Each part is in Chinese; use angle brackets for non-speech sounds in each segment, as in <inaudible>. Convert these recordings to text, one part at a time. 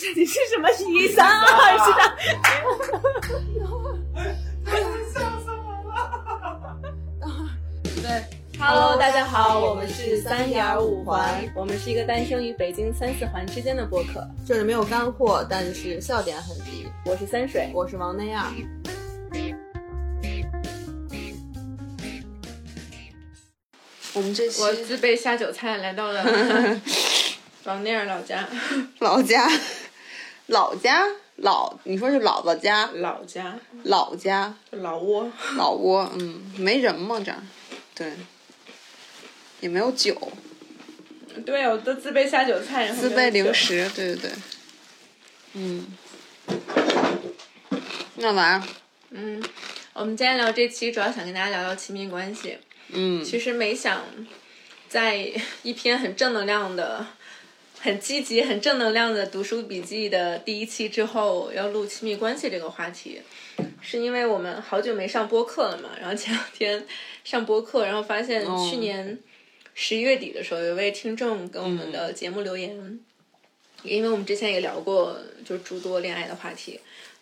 这里是什么一三二是的。笑死我了！对，Hello，大家好，我们是三点五环，我们是一个诞生于北京三四环之间的播客。这里没有干货，但是笑点很低。我是三水，我是王内亚。我们这期我自备下酒菜来到了 <laughs> 王内尔老家，老家，老家老，你说是姥姥家，老家。老家。老窝，老窝，嗯，没人吗这儿？对，也没有酒，对，我都自备下酒菜，然后自备零。食，对对对，嗯，那玩意儿，嗯，我们今天聊这期主要想跟大家聊聊亲密关系。嗯，其实没想在一篇很正能量的、很积极、很正能量的读书笔记的第一期之后，要录亲密关系这个话题，是因为我们好久没上播客了嘛。然后前两天上播客，然后发现哦去年十一月底的时候，有一位听众给我们的节目留言，因为我们之前也聊过就是诸多恋爱的话题。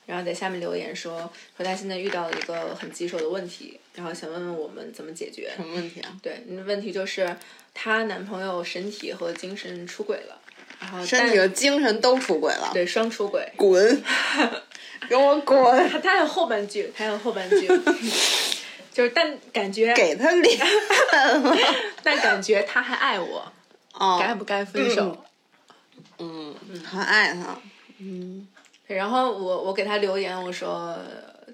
然后在下面留言说，说他现在遇到了一个很棘手的问题，然后想问问我们怎么解决。什么问题啊？对，那问题就是她男朋友身体和精神出轨了，然后身但体和精神都出轨了，对双出轨。滚，<laughs> 给我滚，他有后半句，还有后半句，<laughs> 就是但感觉给他脸，<laughs> 但感觉他还爱我，哦，该不该分手？嗯，还爱他，嗯，然后我我给他留言，我说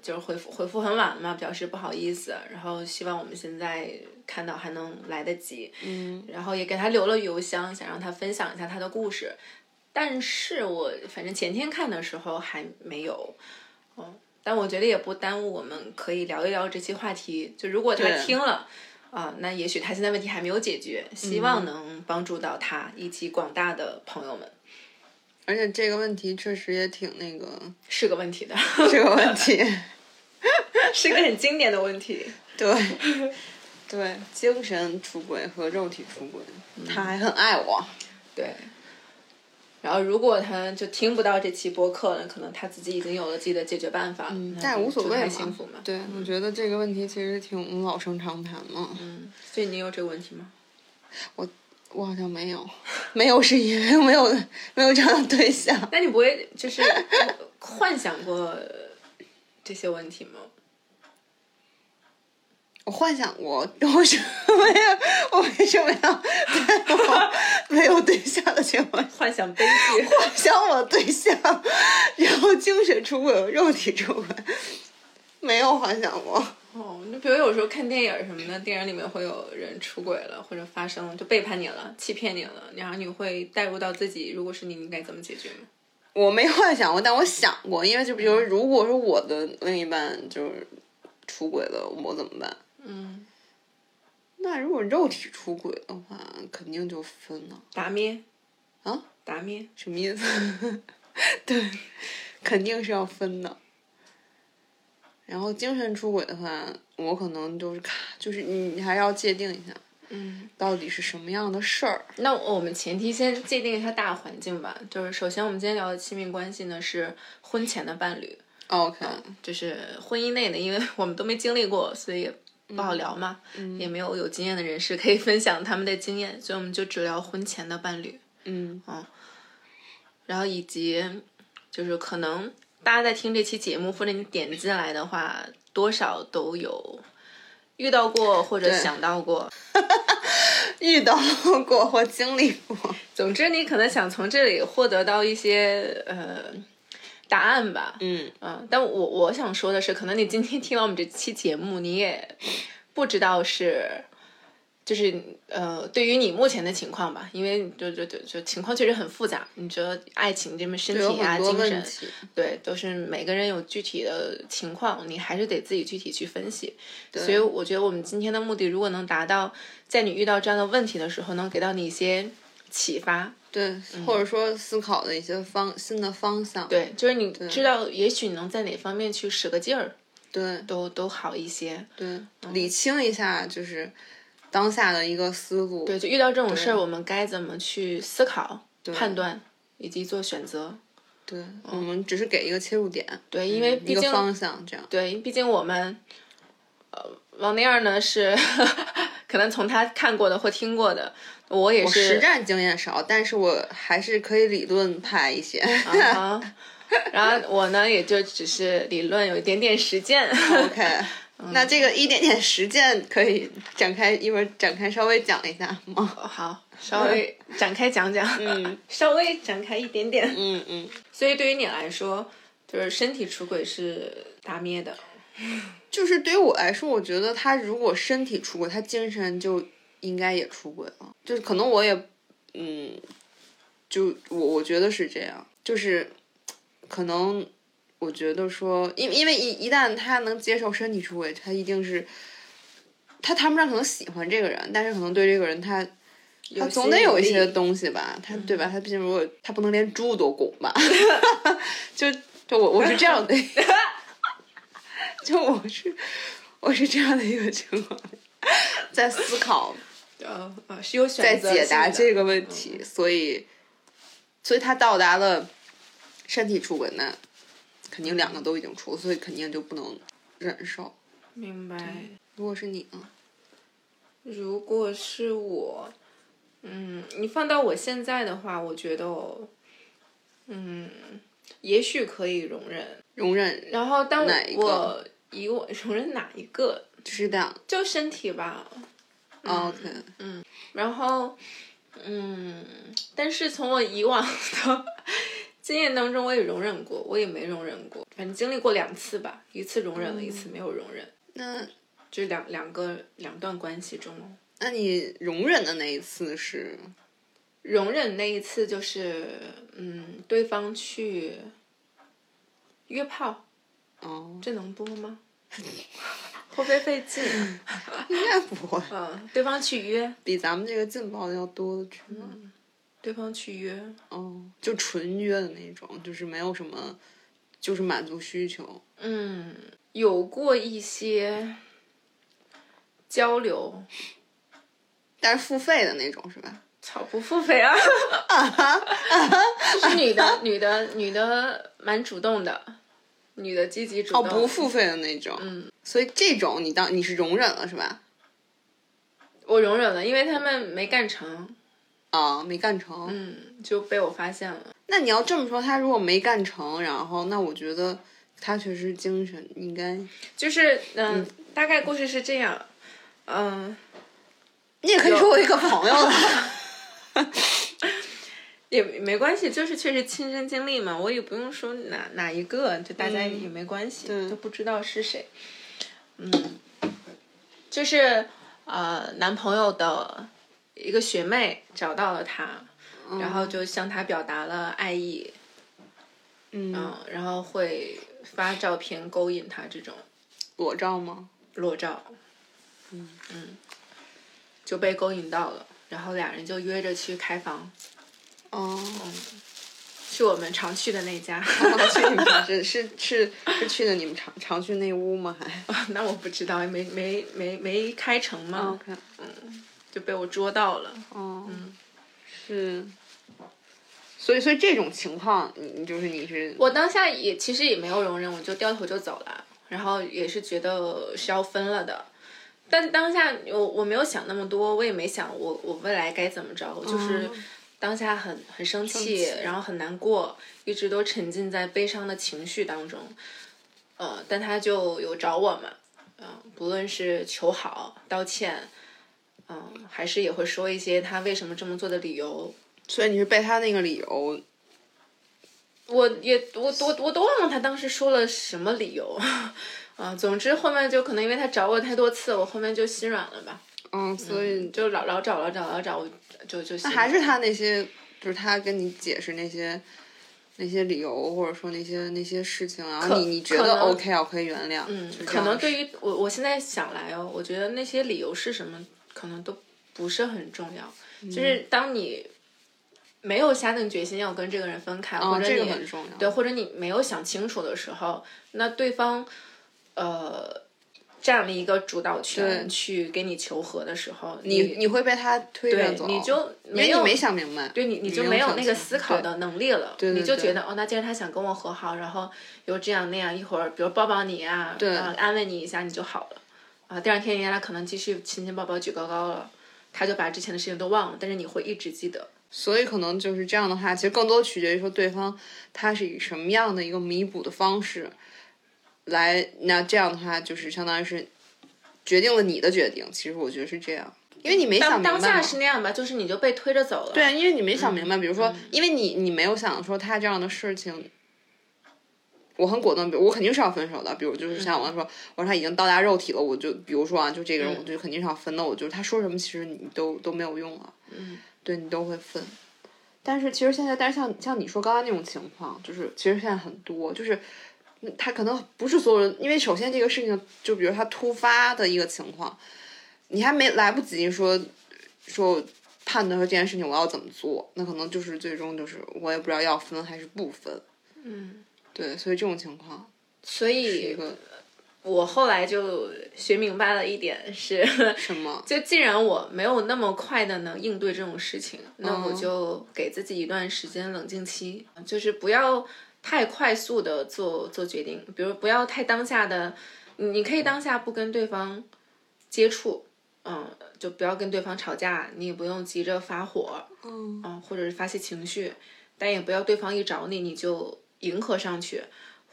就是回复回复很晚了嘛，表示不好意思，然后希望我们现在看到还能来得及，嗯，然后也给他留了邮箱，想让他分享一下他的故事，但是我反正前天看的时候还没有，嗯，但我觉得也不耽误我们可以聊一聊这期话题，就如果他听了。啊，那也许他现在问题还没有解决，希望能帮助到他以及广大的朋友们，而且这个问题确实也挺那个，是个问题的，这个问题，<laughs> <laughs> 是个很经典的问题。<laughs> 对，对，精神出轨和肉体出轨，他还很爱我，对。然后，如果他就听不到这期播客了，可能他自己已经有了自己的解决办法，嗯但也无所谓嘛幸福嘛。对，我觉得这个问题其实挺老生常谈嘛。嗯，所以你有这个问题吗？我我好像没有，<laughs> 没有是因为没有没有这样的对象。那你不会就是幻想过这些问题吗？我幻想过，我为什么呀？我为什么要在我没有对象的情况下幻想悲剧。幻想我对象，然后精神出轨肉体出轨？没有幻想过。哦，就比如有时候看电影什么的，电影里面会有人出轨了，或者发生了就背叛你了、欺骗你了，然后你会带入到自己，如果是你，你该怎么解决吗？我没幻想过，但我想过，因为就比如如果说我的另一半就是出轨了，我怎么办？嗯，那如果肉体出轨的话，肯定就分了。打咩啊？打咩。什么意思？<laughs> 对，肯定是要分的。然后精神出轨的话，我可能就是卡，就是你还要界定一下，嗯，到底是什么样的事儿。那我们前提先界定一下大环境吧，就是首先我们今天聊的亲密关系呢是婚前的伴侣，OK，就是婚姻内的，因为我们都没经历过，所以也不好聊嘛，也没有有经验的人士可以分享他们的经验，所以我们就只聊婚前的伴侣，嗯。嗯然后以及就是可能大家在听这期节目或者你点进来的话，多少都有遇到过或者想到过，<laughs> 遇到过或经历过。总之你可能想从这里获得到一些呃答案吧，嗯。嗯，但我我想说的是，可能你今天听完我们这期节目，你也不知道是，就是呃，对于你目前的情况吧，因为就就就就情况确实很复杂。你觉得爱情这么身体啊、精神，对，都是每个人有具体的情况，你还是得自己具体去分析。所以我觉得我们今天的目的，如果能达到在你遇到这样的问题的时候，能给到你一些启发，对，或者说思考的一些方新的方向。对，就是你知道，也许你能在哪方面去使个劲儿，对都都好一些。对，理清一下就是当下的一个思路。对，就遇到这种事儿，我们该怎么去思考、判断以及做选择？对，我们只是给一个切入点，对，因为毕竟方向，这样。对，毕竟我们，呃，王那儿呢是 <laughs> 可能从他看过的或听过的，我也我是实战经验少，但是我还是可以理论派一些。<laughs> 然后我呢也就只是理论有一点点实践。<laughs> OK，那这个一点点实践可以展开，一会儿展开稍微讲一下吗？好，稍微展开讲讲，嗯 <laughs> 稍微展开一点点。嗯嗯，所以对于你来说，就是身体出轨是打灭的。就是对于我来说，我觉得他如果身体出轨，他精神就应该也出轨了。就是可能我也，嗯，就我我觉得是这样，就是可能我觉得说，因因为一一旦他能接受身体出轨，他一定是他谈不上可能喜欢这个人，但是可能对这个人他。他总得有一些东西吧，他对吧？他毕竟如果他不能连猪都拱吧，<laughs> 就就我我是这样的，<laughs> 就我是我是这样的一个情况，在思考，呃呃，是有在选择在解答这个问题，所以所以他到达了身体出轨，那肯定两个都已经出，所以肯定就不能忍受。明白。如果是你呢？如果是我，嗯，你放到我现在的话，我觉得我，嗯，也许可以容忍。容忍然后当我以我 <laughs> 容忍哪一个，就是这样。就身体吧。OK，嗯然后，嗯，但是从我以往的经验当中，我也容忍过，我也没容忍过，反正经历过两次吧，一次容忍了，一次没有容忍，那就两两个两段关系中。那你容忍的那一次是容忍那一次就是，嗯，对方去约炮，哦，这能播吗？<laughs> 会不会费劲？应该不会，嗯，对方去约，比咱们这个劲爆的要多的去了。对方去约，哦，就纯约的那种，就是没有什么，就是满足需求。嗯，有过一些交流，但是付费的那种是吧？操，不付费啊！就是女的，女的，女的蛮主动的，女的积极主哦，动，不付费的那种。嗯。所以这种你当你是容忍了是吧？我容忍了，因为他们没干成，啊，没干成。嗯，就被我发现了。那你要这么说，他如果没干成，然后那我觉得他确实精神应该，就是嗯，大概故事是这样，嗯，你也可以说我一个朋友了。<laughs> 也没关系，就是确实亲身经历嘛，我也不用说哪哪一个，就大家也没关系，对都不知道是谁。嗯，就是呃，男朋友的一个学妹找到了他，然后就向他表达了爱意，嗯，嗯，然后会发照片勾引他这种裸照吗？裸照，嗯嗯就被勾引到了，然后俩人就约着去开房，哦，去我们常去的那家。去你们是是是是去的你们常常去那屋吗？还 <laughs> 那我不知道，没没没没开成嘛，OK，就被我捉到了。嗯，是。所以，所以这种情况，你你就是你是我当下也其实也没有容忍，我就掉头就走了，然后也是觉得是要分了的。但当下我我没有想那么多，我也没想我我未来该怎么着，我就是当下很很生气，气然后很难过，一直都沉浸在悲伤的情绪当中。呃，但他就有找我嘛，嗯、不论是求好、道歉，嗯、还是也会说一些他为什么这么做的理由，所以你是被他那个理由，我也我我我都忘了他当时说了什么理由，<laughs> 啊，总之后面就可能因为他找我太多次，我后面就心软了吧，嗯，所以就老老找老找老找，我就就还是他那些，就是他跟你解释那些那些理由，或者说那些那些事情，然后你你觉得 OK 啊，可以原谅，嗯可能对。于我我现在想来哦，我觉得那些理由是什么，可能都不是很重要，嗯就是当你没有下定决心要跟这个人分开，或者你个很重要，对，或者你没有想清楚的时候，那对方，呃，占了一个主导权去给你求和的时候，你你会被他推着对走，你就没有没想明白，对你，你就没没有那个思考的能力了，对对对你就觉得哦，那既然他想跟我和好，然后又这样那样，一会儿比如抱抱你啊，对啊安慰你一下，你就好了，啊，第二天人家可能继续亲亲抱抱举高高了，他就把之前的事情都忘了，但是你会一直记得。所以可能就是这样的话，其实更多取决于说对方他是以什么样的一个弥补的方式来，那这样的话就是相当于是决定了你的决定。其实我觉得是这样，因为你没想明白当当下是那样吧，就是你就被推着走了。对，啊因为你没想明嗯白，比如说，因为你你没有想说他这样的事情，我很果断，我肯定是要分手的。比如就是像我说，我说他已经到达肉体了，我就比如说啊，就这个人，嗯我就肯定是要分的。我就是他说什么，其实你都都没有用了，嗯，对你都会分。但是其实现在，但是像像你说刚刚那种情况，就是其实现在很多，就是嗯他可能不是所有人，因为首先这个事情，就比如他突发的一个情况，你还没来不及说说判断说这件事情我要怎么做，那可能就是最终就是我也不知道要分还是不分。嗯，对，所以这种情况所以我后来就学明白了一点是，<laughs> 什么？就既然我没有那么快的能应对这种事情，那我嗯就给自己一段时间冷静期，就是不要太快速的做做决定，比如不要太当下的，你你可以当下不跟对方接触，嗯，就不要跟对方吵架，你也不用急着发火，嗯嗯，或者是发泄情绪，但也不要对方一找你你就迎合上去，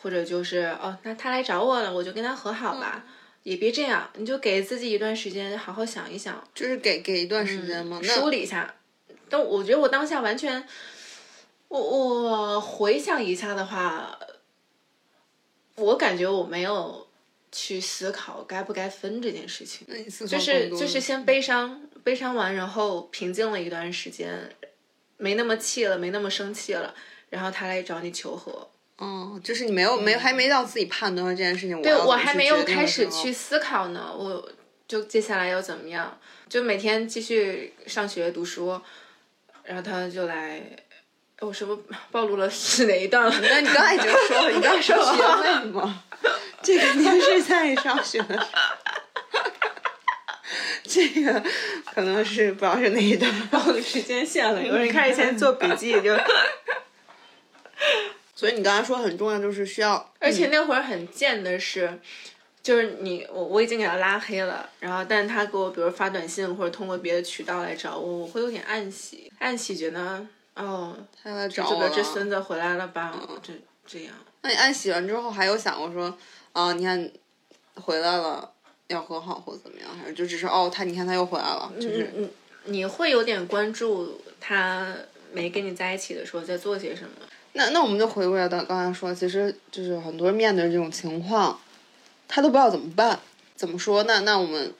或者就是哦，那他来找我了，我就跟他和好吧。也别这样，你就给自己一段时间，好好想一想，就是给给一段时间吗？那梳理一下。但我觉得我当下完全，我我回想一下的话，我感觉我没有去思考该不该分这件事情。就是就是先悲伤，悲伤完，然后平静了一段时间，没那么气了，没那么生气了，然后他来找你求和。嗯，就是你没有没有还没到自己判断这件事情，对我要怎么去还没有开始去思考呢，我就接下来要怎么样？就每天继续上学读书，然后他就来，我是不是暴露了是哪一段了？<laughs> 那你刚才已经说了，你刚才说学位吗？这个您是在上学的时候，这个可能是不知道是哪一段。暴露时间线了，有人看以前做笔记就，所以你刚才说很重要，就是需要，而且那会儿很贱的是。就是你，我我已经给他拉黑了，然后，但是他给我，比如发短信或者通过别的渠道来找我，我会有点暗喜，暗喜觉得，哦，他来找这个我。这孙子回来了吧？这这样，那你暗喜完之后还有想过说，啊，你看回来了要和好或怎么样，还是就只是哦，他你看他又回来了，就是嗯嗯，你会有点关注他没跟你在一起的时候在做些什么。那那我们就回过来到刚才说，其实就是很多人面对这种情况，他都不知道怎么办，怎么说？那那我们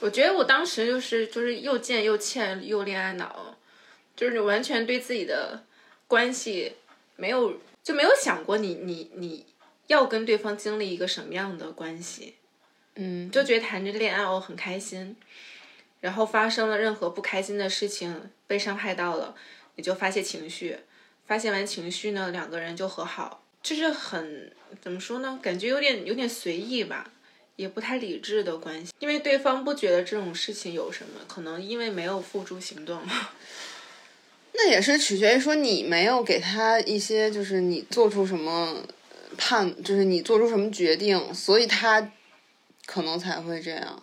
我觉得我当时就是就是又贱又欠又恋爱脑，就是完全对自己的关系没有就没有想过你你你要跟对方经历一个什么样的关系，嗯，就觉得谈着恋爱我很开心，然后发生了任何不开心的事情，被伤害到了，你就发泄情绪，发泄完情绪呢，两个人就和好，就是很怎么说呢？感觉有点有点随意吧，也不太理智的关系，因为对方不觉得这种事情有什么，可能因为没有付诸行动。<laughs> 那也是取决于说你没有给他一些，就是你做出什么判，就是你做出什么决定，所以他可能才会这样。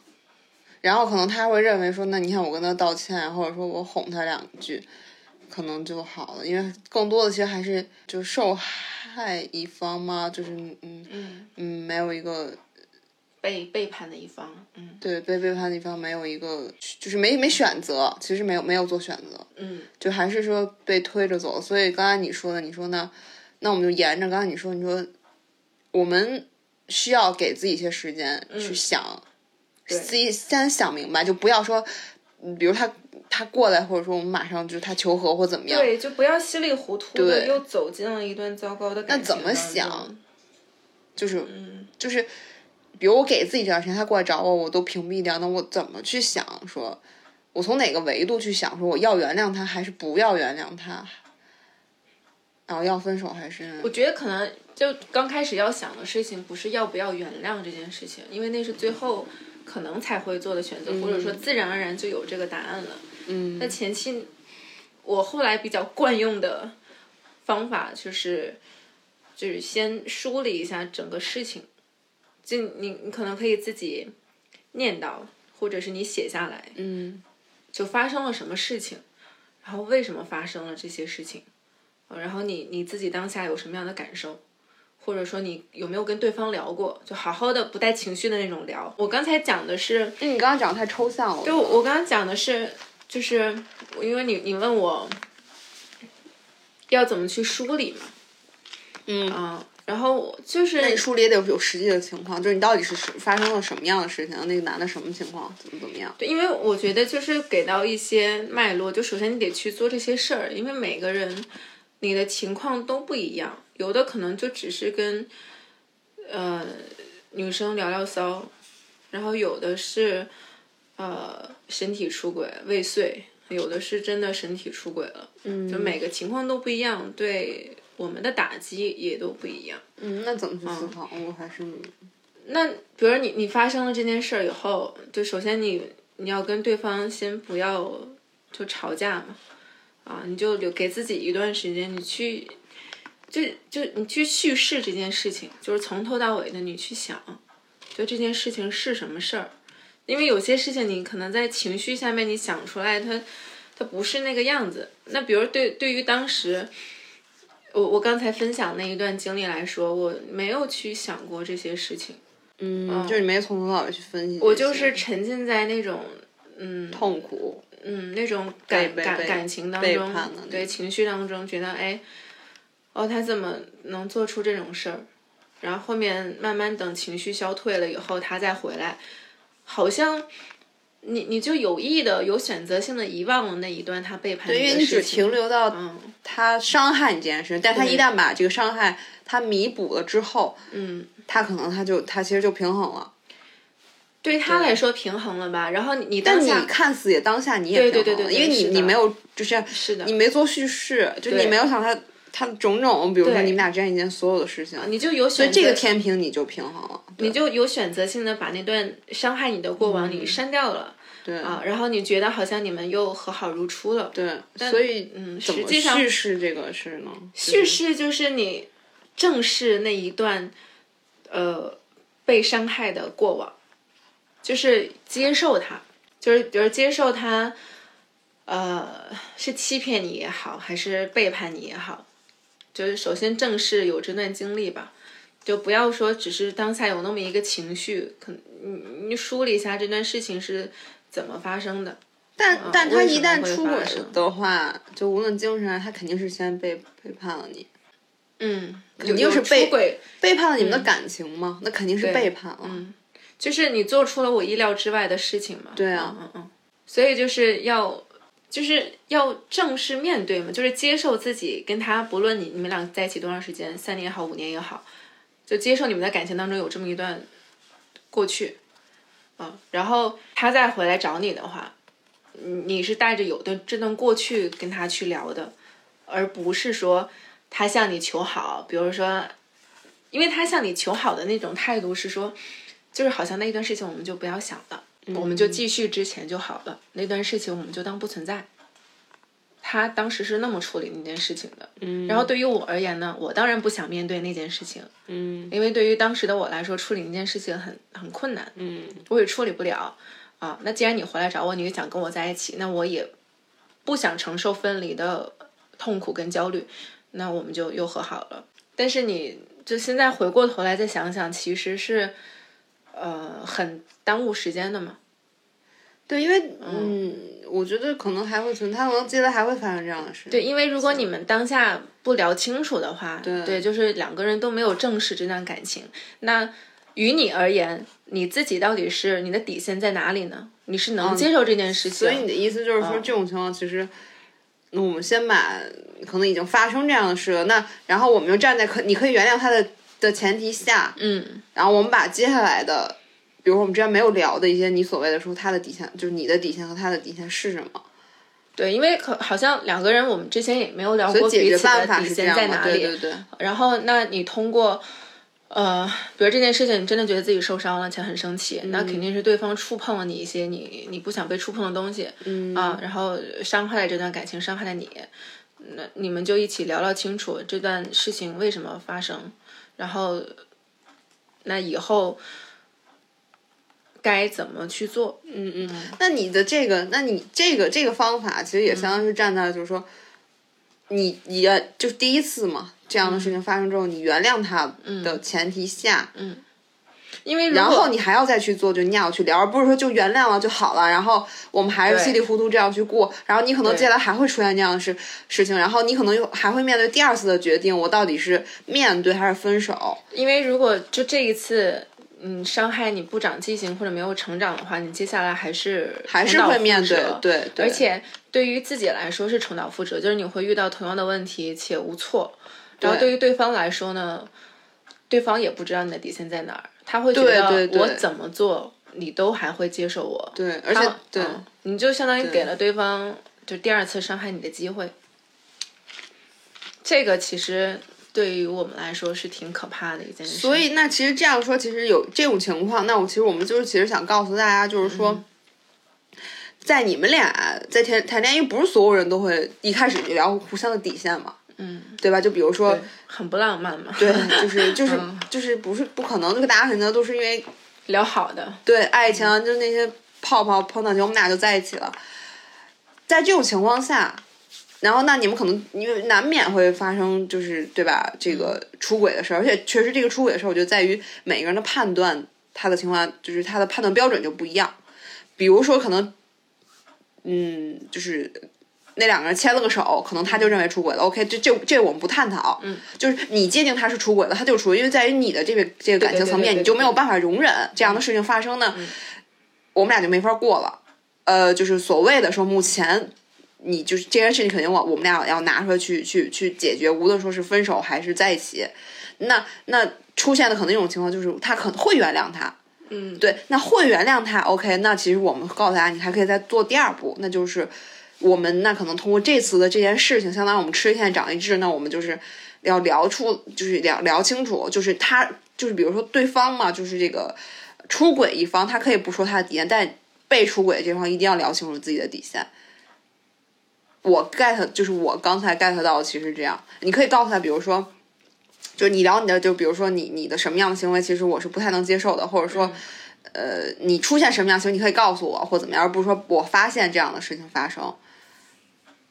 然后可能他会认为说，那你看我跟他道歉，或者说我哄他两句，可能就好了。因为更多的其实还是就受害一方嘛，就是嗯嗯，嗯没有一个被背叛的一方，嗯对被背叛的一方没有一个就是没没选择，其实没有没有做选择。嗯就还是说被推着走。所以刚才你说的，你说呢？那我们就沿着刚才你说，你说我们需要给自己一些时间去想，自己先想明白，就不要说，嗯比如他他过来，或者说我们马上就是他求和或怎么样，对，就不要稀里糊涂的又走进了一段糟糕的感情那怎么想？就是嗯就是，比如我给自己这段时间，他过来找我，我都屏蔽掉，那我怎么去想说？我从哪个维度去想，说我要原谅他还是不要原谅他？然后要分手还是我觉得可能就刚开始要想的事情不是要不要原谅这件事情，因为那是最后可能才会做的选择，或者说自然而然就有这个答案了。嗯。那前期我后来比较惯用的方法就是，就是先梳理一下整个事情，就你你可能可以自己念叨，或者是你写下来，嗯。就发生了什么事情，然后为什么发生了这些事情，呃然后你你自己当下有什么样的感受，或者说你有没有跟对方聊过，就好好的不带情绪的那种聊。我刚才讲的是，因为你刚刚讲的太抽象了，就我我刚刚讲的是，就是因为你你问我要怎么去梳理嘛，嗯啊，然后我就是那你梳理也得有实际的情况，就是你到底是什发生了什么样的事情，那个男的什么情况，怎么怎么样？对，因为我觉得就是给到一些脉络，就首先你得去做这些事儿，因为每个人你的情况都不一样，有的可能就只是跟呃女生聊聊骚，然后有的是呃身体出轨未遂，有的是真的身体出轨了，嗯就每个情况都不一样，对我们的打击也都不一样。嗯，那怎么去思考？我还是那比如你你发生了这件事儿以后，就首先你你要跟对方先不要就吵架嘛，啊，你就留给自己一段时间，你去就就你去叙事这件事情，就是从头到尾的你去想，就这件事情是什么事儿，因为有些事情你可能在情绪下面你想出来，它它不是那个样子。那比如对对于当时。我我刚才分享那一段经历来说，我没有去想过这些事情，嗯，就是你没从头到尾去分析，我就是沉浸在那种嗯痛苦，嗯那种感感感情当中对情绪当中觉得哎，哦他怎么能做出这种事儿？然后后面慢慢等情绪消退了以后，他再回来，好像你你就有意的、有选择性的遗忘了那一段他背叛对，因为的你只。停留到嗯他伤害你这件事，但他一旦把这个伤害他弥补了之后，嗯，他可能他就他其实就平衡了。对他来说平衡了吧？然后你你但你看似也当下你也平衡了，对对对对对因为你你没有就是是的你没做叙事，就你没有想他他的种种，比如说你们俩之间一件所有的事情，你就有选择所以这个天平你就平衡了。你就有选择性的把那段伤害你的过往你删掉了。对啊，然后你觉得好像你们又和好如初了。对，所以嗯，怎么实际上叙事这个事呢？叙事就是你正视那一段呃被伤害的过往，就是接受它，就是比如接受它，呃，是欺骗你也好，还是背叛你也好，就是首先正视有这段经历吧。就不要说只是当下有那么一个情绪，可你你梳理一下这段事情是怎么发生的。但但他一旦出轨的话，就无论精神上，他肯定是先背背叛了你，嗯，肯定是背出轨，背叛了你们的感情嘛？那肯定是背叛了。嗯，就是你做出了我意料之外的事情嘛。对啊嗯嗯嗯，所以就是要就是要正式面对嘛，就是接受自己跟他，不论你你们俩在一起多长时间，三年也好，五年也好，就接受你们的感情当中有这么一段过去，啊，然后他再回来找你的话，你你是带着有的这段过去跟他去聊的，而不是说他向你求好，比如说，因为他向你求好的那种态度是说，就是好像那一段事情我们就不要想了，我们就继续之前就好了，那段事情我们就当不存在。他当时是那么处理那件事情的，嗯，然后对于我而言呢，我当然不想面对那件事情，嗯因为对于当时的我来说，处理那件事情很很困难，嗯我也处理不了啊。那既然你回来找我，你也想跟我在一起，那我也不想承受分离的痛苦跟焦虑，那我们就又和好了。但是你就现在回过头来再想想，其实是呃很耽误时间的嘛。对，因为嗯，我觉得可能还会存，他可能接着还会发生这样的事。对，因为如果你们当下不聊清楚的话，对就是两个人都没有正视这段感情，那于你而言，你自己到底是你的底线在哪里呢？你是能接受这件事情？所以你的意思就是说，这种情况其实，那我们先把可能已经发生这样的事了，那然后我们就站在可你可以原谅他的的前提下，嗯，然后我们把接下来的，比如说我们之前没有聊的一些你所谓的说他的底线，就是你的底线和他的底线是什么，对，因为可好像两个人，我们之前也没有聊过彼此的底线在哪里。对对。对，然后，那你通过，呃，比如这件事情，你真的觉得自己受伤了，且很生气，那肯定是对方触碰了你一些你你不想被触碰的东西，嗯。啊，然后伤害了这段感情，伤害了你，那你们就一起聊聊清楚这段事情为什么发生，然后，那以后该怎么去做？嗯嗯。那你的这个，那你这个这个方法，其实也相当于是站在就是说，你你原就是第一次嘛，这样的事情发生之后，你原谅他的前提下，嗯，因为然后你还要再去做，就你俩要去聊，而不是说就原谅了就好了，然后我们还是稀里糊涂这样去过，然后你可能接下来还会出现这样的事事情，然后你可能又还会面对第二次的决定，我到底是面对还是分手？因为如果就这一次，嗯，伤害你不长记性或者没有成长的话，你接下来还是还是会面对辙，对对，而且对于自己来说是重蹈覆辙，就是你会遇到同样的问题且无措。然后对于对方来说呢，对方也不知道你的底线在哪儿，他会觉得我怎么做你都还会接受我。对，而且对。嗯你就相当于给了对方就第二次伤害你的机会。这个其实对于我们来说是挺可怕的一件事。所以，那其实这样说，其实有这种情况，那我其实我们就是其实想告诉大家，就是说，嗯在你们俩在谈谈恋爱，因为不是所有人都会一开始就聊互相的底线嘛，嗯，对吧？就比如说，很不浪漫嘛。对，就是 <laughs> 就是嗯就是不是不可能，这个大家可能都是因为聊好的，对爱情啊，就那些泡泡碰到就我们俩就在一起了。在这种情况下，然后那你们可能因为难免会发生，就是对吧？这个出轨的事儿，而且确实这个出轨的事儿，我觉得在于每个人的判断，他的情况就是他的判断标准就不一样。比如说，可能，嗯，就是那两个人牵了个手，可能他就认为出轨了。OK，这这这我们不探讨。嗯，就是你界定他是出轨了，他就出轨，因为在于你的这个这个感情层面，你就没有办法容忍这样的事情发生呢，我们俩就没法过了。呃，就是所谓的说，目前你就是这件事情，肯定我我们俩要拿出来去去去解决，无论说是分手还是在一起。那那出现的可能一种情况就是，他可能会原谅他，嗯，对，那会原谅他，OK，那其实我们告诉大家，你还可以再做第二步，那就是我们那可能通过这次的这件事情，相当于我们吃一堑长一智，那我们就是要聊出，就是聊聊清楚，就是他就是比如说对方嘛，就是这个出轨一方，他可以不说他的底线，但被出轨这方一定要聊清楚自己的底线。我 get 就是我刚才 get 到，其实这样，你可以告诉他，比如说。就是你聊你的，就比如说你你的什么样的行为，其实我是不太能接受的，或者说，呃，你出现什么样的行为，你可以告诉我或怎么样，而不是说我发现这样的事情发生，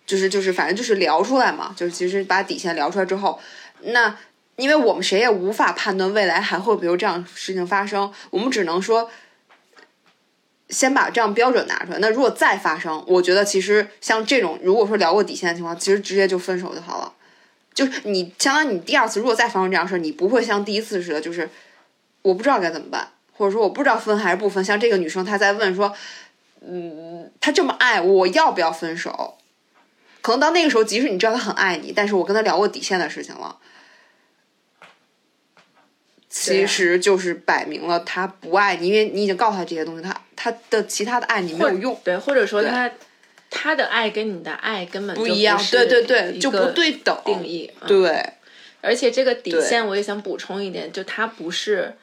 就是就是反正就是聊出来嘛，就是其实把底线聊出来之后，那因为我们谁也无法判断未来还会比如这样事情发生，我们只能说。先把这样标准拿出来。那如果再发生，我觉得其实像这种，如果说聊过底线的情况，其实直接就分手就好了。就是你相当于你第二次如果再发生这样事儿，你不会像第一次似的，就是我不知道该怎么办，或者说我不知道分还是不分。像这个女生她在问说，嗯，她这么爱我，要不要分手？可能到那个时候，即使你知道他很爱你，但是我跟他聊过底线的事情了，其实就是摆明了他不爱你，因为你已经告诉他这些东西，他他的其他的爱你没有用。对，或者说他他的爱跟你的爱根本就不一样，是对对对，就不对等定义。嗯。对，而且这个底线我也想补充一点，就他不是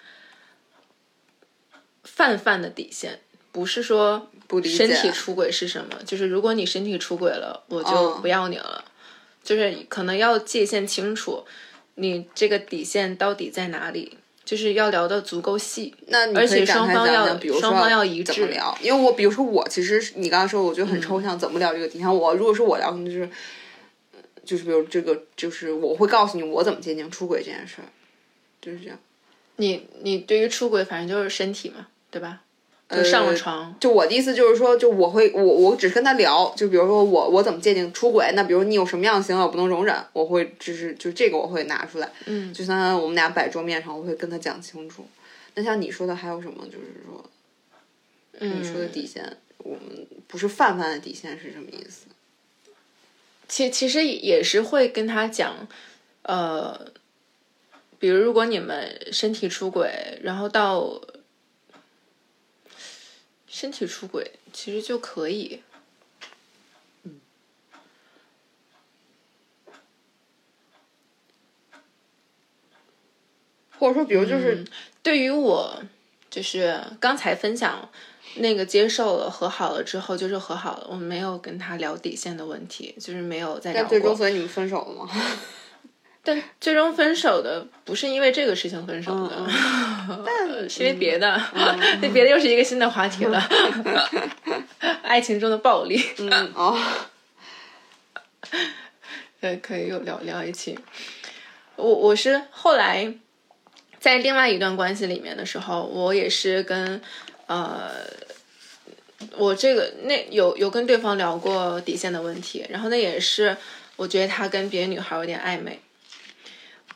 泛泛的底线，不是说不身体出轨是什么，就是如果你身体出轨了，我就嗯。不要你了，就是可能要界限清楚，你这个底线到底在哪里，就是要聊的足够细。那你而且可以双方要比如说双方要一致怎么聊？因为我比如说我其实你刚刚说，我觉得很抽象，怎么聊这个底线？我如果是我聊，可能就是，呃就是比如这个，就是我会告诉你我怎么界定出轨这件事儿，就是这样。你你对于出轨，反正就是身体嘛，对吧？就上了床，就我的意思就是说，就我会我我只是跟他聊，就比如说我我怎么界定出轨？那比如你有什么样的行为我不能容忍，我会就是就这个我会拿出来，嗯，就相当于我们俩摆桌面上，我会跟他讲清楚。那像你说的还有什么？就是说嗯，你说的底线，我们不是泛泛的底线是什么意思？其其实也是会跟他讲，呃，比如如果你们身体出轨，然后到身体出轨其实就可以，嗯，或者说，比如就是对于我，就是刚才分享那个接受了和好了之后，就是和好了，我没有跟他聊底线的问题，就是没有在最终，所以你们分手了吗？但最终分手的不是因为这个事情分手的，<laughs> 但是因为别的，那 <laughs> 别的又是一个新的话题了，<laughs> 爱情中的暴力。嗯哦，对，可以又聊聊一期。我我是后来在另外一段关系里面的时候，我也是跟呃，我这个那有有跟对方聊过底线的问题，然后那也是我觉得他跟别的女孩有点暧昧。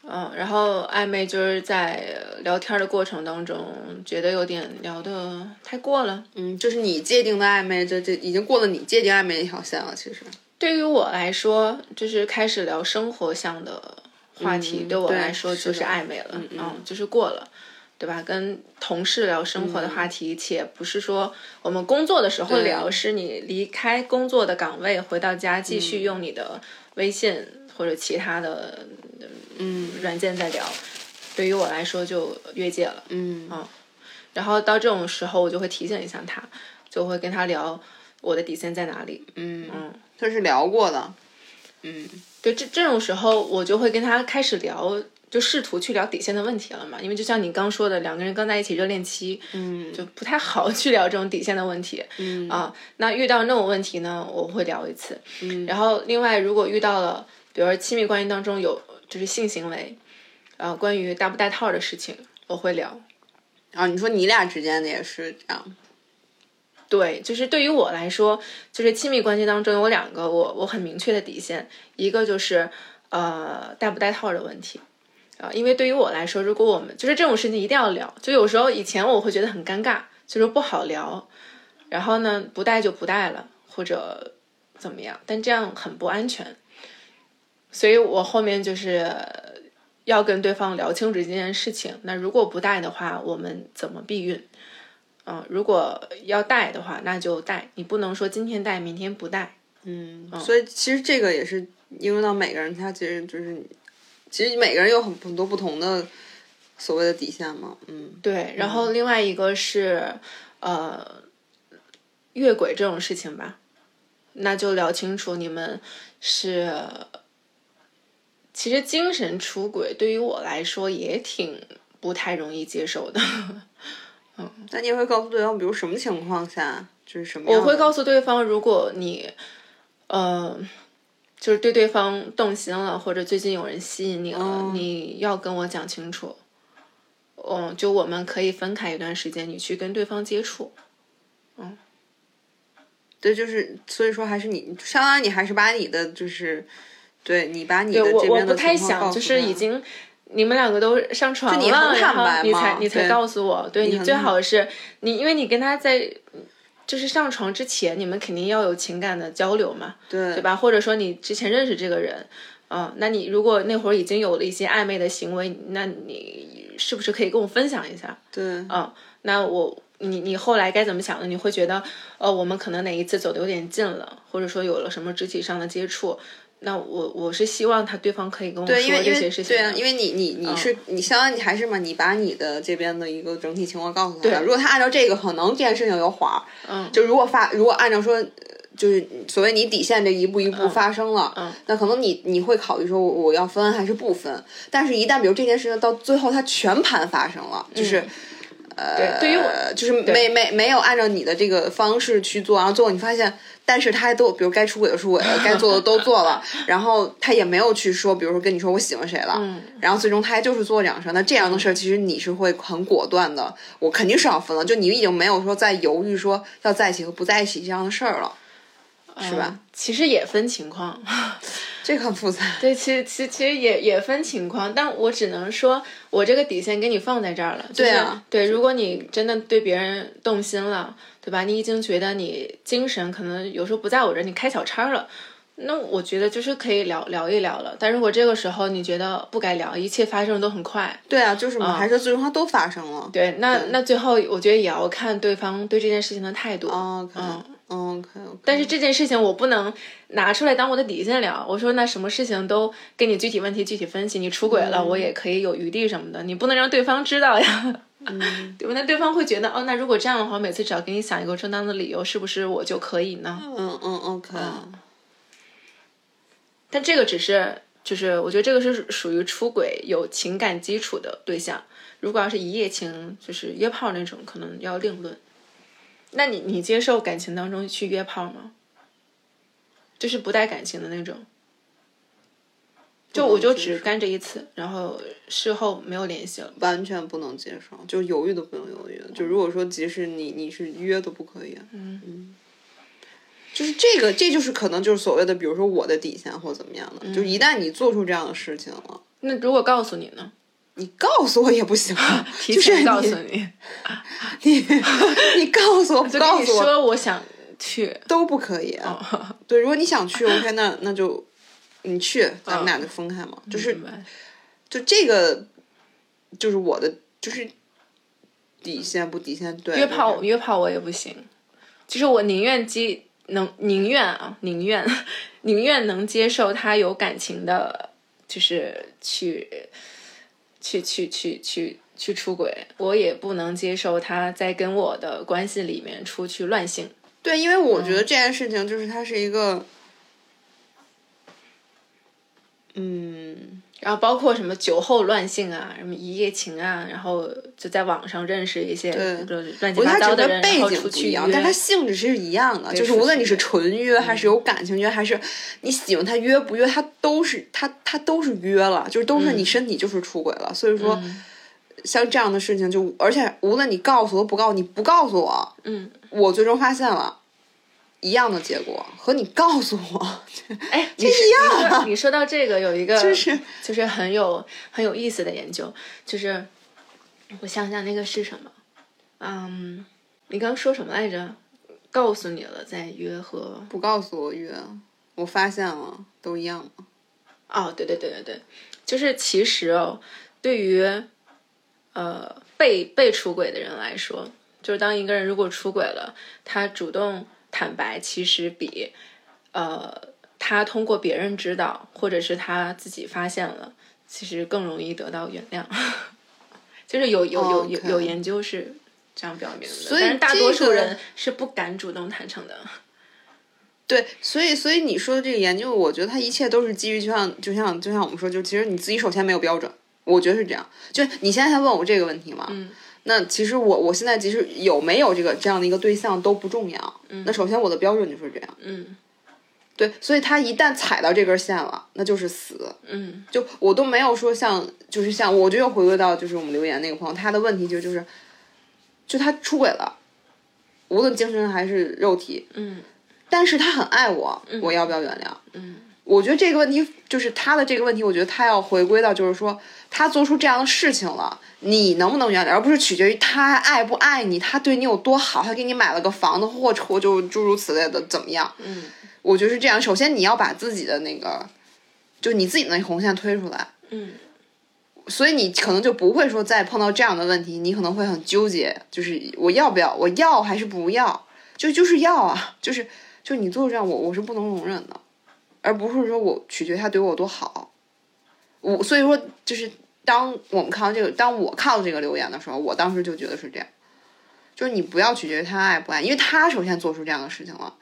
嗯，然后暧昧就是在聊天的过程当中，觉得有点聊的太过了。嗯，就是你界定的暧昧，这这已经过了你界定暧昧那条线了。其实，对于我来说，就是开始聊生活向的话题，嗯对我来说就是暧昧了，嗯嗯就是过了，对吧？跟同事聊生活的话嗯题，且不是说我们工作的时候聊，是你离开工作的岗位回到家继续用你的微信或者其他的嗯软件在聊。对于我来说就越界了，嗯啊然后到这种时候，我就会提醒一下他，就会跟他聊我的底线在哪里，嗯嗯，这是聊过的。嗯对，这这种时候我就会跟他开始聊，就试图去聊底线的问题了嘛。因为就像你刚说的，两个人刚在一起热恋期，嗯就不太好去聊这种底线的问题。嗯啊，那遇到那种问题呢，我会聊一次。嗯然后另外，如果遇到了，比如说亲密关系当中有就是性行为，呃，关于戴不戴套的事情，我会聊。啊你说你俩之间的也是这样。对，就是对于我来说，就是亲密关系当中有两个我我很明确的底线，一个就是呃戴不戴套的问题啊、因为对于我来说，如果我们就是这种事情一定要聊，就有时候以前我会觉得很尴尬，就是不好聊，然后呢不戴就不戴了，或者怎么样，但这样很不安全，所以我后面就是要跟对方聊清楚这件事情。那如果不带的话，我们怎么避孕？嗯，如果要带的话，那就带，你不能说今天带，明天不带。嗯，所以其实这个也是应用到每个人，他其实就是，其实每个人有很很多不同的所谓的底线嘛。嗯对，然后另外一个是，呃，越轨这种事情吧，那就聊清楚你们是，其实精神出轨对于我来说也挺不太容易接受的。嗯，那你也会告诉对方，比如什么情况下就是什么。我会告诉对方，如果你，呃，就是对对方动心了，或者最近有人吸引你了，哦你要跟我讲清楚。嗯，就我们可以分开一段时间，你去跟对方接触。嗯对，就是所以说还是你，相当于你还是把你的就是，对你把你的对我我这边的不太想，就是已经你们两个都上床了，你很坦然后你才你才告诉我，对你你最好是你，因为你跟他在就是上床之前，你们肯定要有情感的交流嘛，对对吧？或者说你之前认识这个人，嗯，那你如果那会儿已经有了一些暧昧的行为，那你是不是可以跟我分享一下？对，嗯，那我你你后来该怎么想的？你会觉得，呃，我们可能哪一次走的有点近了，或者说有了什么肢体上的接触，那我我是希望他对方可以跟我说对，因为因这为些事情。对啊，因为你你你是、你相当于你还是嘛，你把你的这边的一个整体情况告诉他了。如果他按照这个，可能这件事情有缓儿。嗯，就如果发如果按照说。呃就是所谓你底线这一步一步发生了，嗯那可能你你会考虑说我我要分还是不分，但是一旦比如这件事情到最后它全盘发生了，就是嗯对，对于我呃，就是没没没有按照你的这个方式去做，然后最后你发现，但是他还都，比如该出轨的出轨了，该做的 <laughs> 都做了，然后他也没有去说，比如说跟你说我喜欢谁了，嗯。然后最终他还就是做这样的事儿，那这样的事儿其实你是会很果断的，我肯定是要分了，就你已经没有说在犹豫说要在一起和不在一起这样的事儿了，是吧？嗯其实也分情况，<laughs> 这个很复杂，对，其实其实其实也也分情况，但我只能说，我这个底线给你放在这儿了。就是、对啊对，如果你真的对别人动心了，对吧？你已经觉得你精神可能有时候不在我这儿，你开小差了。那我觉得就是可以聊聊一聊了，但如果这个时候你觉得不该聊，一切发生的都很快，对啊，就是嘛，还是最终它都发生了，对，那那最后我觉得也要看对方对这件事情的态度。哦，OK，嗯 OK OK。但是这件事情我不能拿出来当我的底线聊。我说那什么事情都跟你具体问题具体分析，你出轨了，我也可以有余地什么的，你不能让对方知道呀，<laughs> 对吧？那对方会觉得哦，那如果这样的话，每次只要给你想一个正当的理由，是不是我就可以呢？嗯嗯 OK。但这个只是，就是我觉得这个是属于出轨有情感基础的对象。如果要是一夜情，就是约炮那种，可能要另论。那你你接受感情当中去约炮吗？就是不带感情的那种，就我就只干这一次，然后事后没有联系了。完全不能接受，就犹豫都不用犹豫。就如果说即使你你是约都不可以。嗯嗯。就是这个，这就是可能就是所谓的，比如说我的底线或怎么样的。就一旦你做出这样的事情了，那如果告诉你呢？你告诉我也不行啊，<laughs> 提前告诉你，你 <laughs> 你告诉我，<laughs> 不告诉我，说我想去都不可以。哦、对，如果你想去，OK，那那就你去，咱们俩就分开嘛。就是，就这个，就是我的，就是底线不底线。对，约炮约炮我也不行，就是我宁愿接能宁愿啊宁愿宁愿能接受他有感情的，就是去。去去去去去出轨，我也不能接受他在跟我的关系里面出去乱性。对，因为我觉得这件事情就是它是一个，嗯，然后包括什么酒后乱性啊，什么一夜情啊，然后就在网上认识一些乱七八糟的人，然后出去约，但它性质是一样的，就是无论你是纯约还是有感情约，还是你喜欢他约不约，他都是他他都是约了，就是都是你身体就是出轨了，所以说像这样的事情，就而且无论你告诉我不告诉你不告诉我，嗯，我最终发现了。一样的结果和你告诉我，哎，<laughs> 这一样。啊你说到这个，有一个就是就是很有很有意思的研究，就是我想想那个是什么，嗯，你刚刚说什么来着？告诉你了再约和不告诉我约，我发现了都一样吗？哦，对对对对对，就是其实哦，对于呃被被出轨的人来说，就是当一个人如果出轨了，他主动。坦白其实比，呃，他通过别人知道，或者是他自己发现了，其实更容易得到原谅。<laughs> 就是有有有有有研究是这样表明的，但是大多数人是不敢主动坦诚的。<laughs> 对，所以所以你说的这个研究，我觉得它一切都是基于，就像就像就像我们说，就其实你自己首先没有标准，我觉得是这样。就你现在还问我这个问题吗？嗯。那其实我我现在其实有没有这个这样的一个对象都不重要。嗯。那首先我的标准就是这样。嗯。对，所以他一旦踩到这根线了，那就是死。嗯。就我都没有说像，就是像，我就又回归到就是我们留言那个朋友，他的问题就就是，就他出轨了，无论精神还是肉体。嗯。但是他很爱我，我要不要原谅？嗯。我觉得这个问题就是他的这个问题，我觉得他要回归到就是说，他做出这样的事情了。你能不能原谅，而不是取决于他爱不爱你，他对你有多好，他给你买了个房子或车，就诸如此类的怎么样？嗯，我觉得是这样。首先你要把自己的那个，就你自己的那红线推出来。嗯，所以你可能就不会说再碰到这样的问题，你可能会很纠结，就是我要不要，我要还是不要？就就是要啊，就是就你做这样，我我是不能容忍的，而不是说我取决他对我有多好。我所以说就是。当我们看到这个，当我看到这个留言的时候，我当时就觉得是这样，就是你不要取决于他爱不爱，因为他首先做出这样的事情了，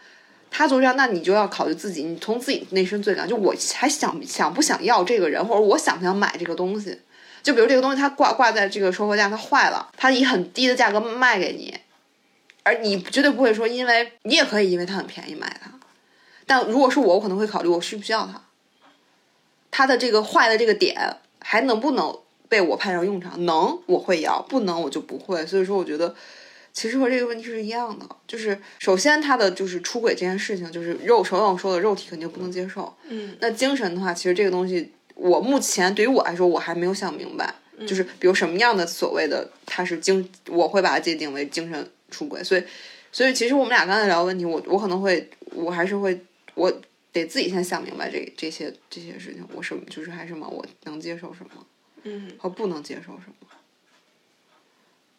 他做这样，那你就要考虑自己，你从自己内心最感，就我还想想不想要这个人，或者我想不想买这个东西，就比如这个东西它挂挂在这个收货架，它坏了，它以很低的价格卖给你，而你绝对不会说，因为你也可以因为它很便宜买它，但如果是我，我可能会考虑我需不需要它，它的这个坏的这个点。还能不能被我派上用场？能，我会要；不能，我就不会。所以说，我觉得其实和这个问题是一样的。就是首先，他的就是出轨这件事情，就是肉，首先我说的肉体肯定不能接受。嗯。那精神的话，其实这个东西，我目前对于我来说，我还没有想明白，就是比如什么样的所谓的他是精，我会把它界定为精神出轨。所以，所以其实我们俩刚才聊问题，我我可能会，我还是会我。得自己先想明白这这些这些事情，我什么就是还是么我能接受什么，嗯，和不能接受什么，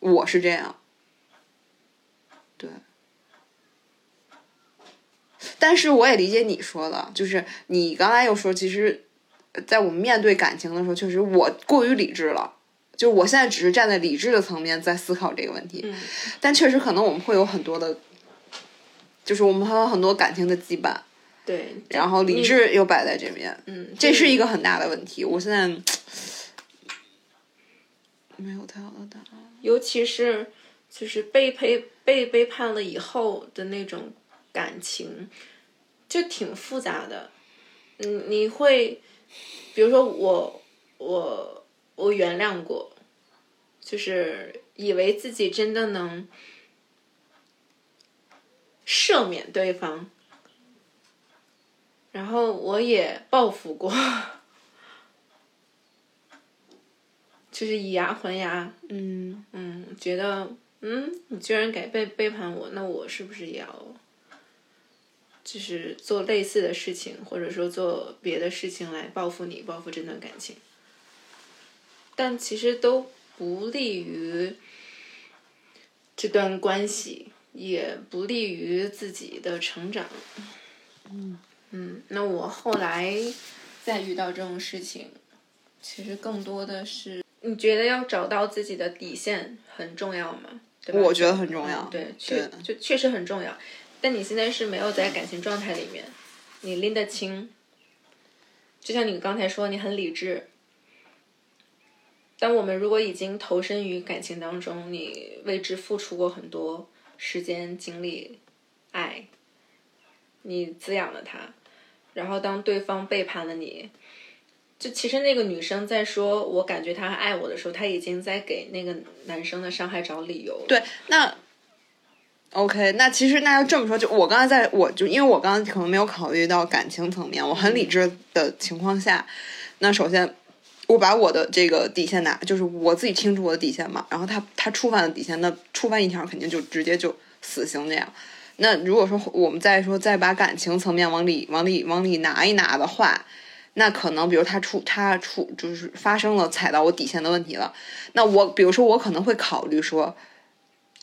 我是这样，对，但是我也理解你说的，就是你刚才又说，其实，在我们面对感情的时候，确实我过于理智了。就我现在只是站在理智的层面在思考这个问题，嗯。但确实可能我们会有很多的，就是我们还有很多感情的羁绊，对，然后理智又摆在这边，嗯，这是一个个很大的问题。我现在 <tsk> 没有太好的答案。尤其是就是被背被背叛了以后的那种感情，就挺复杂的。嗯，你会，比如说我我我原谅过，就是以为自己真的能赦免对方，然后我也报复过，<laughs> 就是以牙还牙。嗯嗯，觉得嗯，你居然敢背背叛我，那我是不是也要，就是做类似的事情，或者说做别的事情来报复你，报复这段感情？但其实都不利于这段关系，也不利于自己的成长。嗯嗯，那我后来再遇到这种事情，其实更多的是。你觉得要找到自己的底线很重要吗？对吧我觉得很重要嗯对，确对就确实很重要。但你现在是没有在感情状态里面，你拎得清。就像你刚才说，你很理智。但我们如果已经投身于感情当中，你为之付出过很多时间、精力、爱，你滋养了他，然后当对方背叛了你，就其实那个女生在说“我感觉他爱我”的时候，她已经在给那个男生的伤害找理由。对，那 OK，那其实那要这么说，就我刚才在我就因为我刚刚可能没有考虑到感情层面，我很理智的情况下，那首先我把我的这个底线拿，就是我自己清楚我的底线嘛，然后他他触犯了底线，那触犯一条肯定就直接就死刑这样。那如果说我们再说再把感情层面往里往里往里拿一拿的话，那可能比如他出他出就是发生了踩到我底线的问题了，那我比如说我可能会考虑说。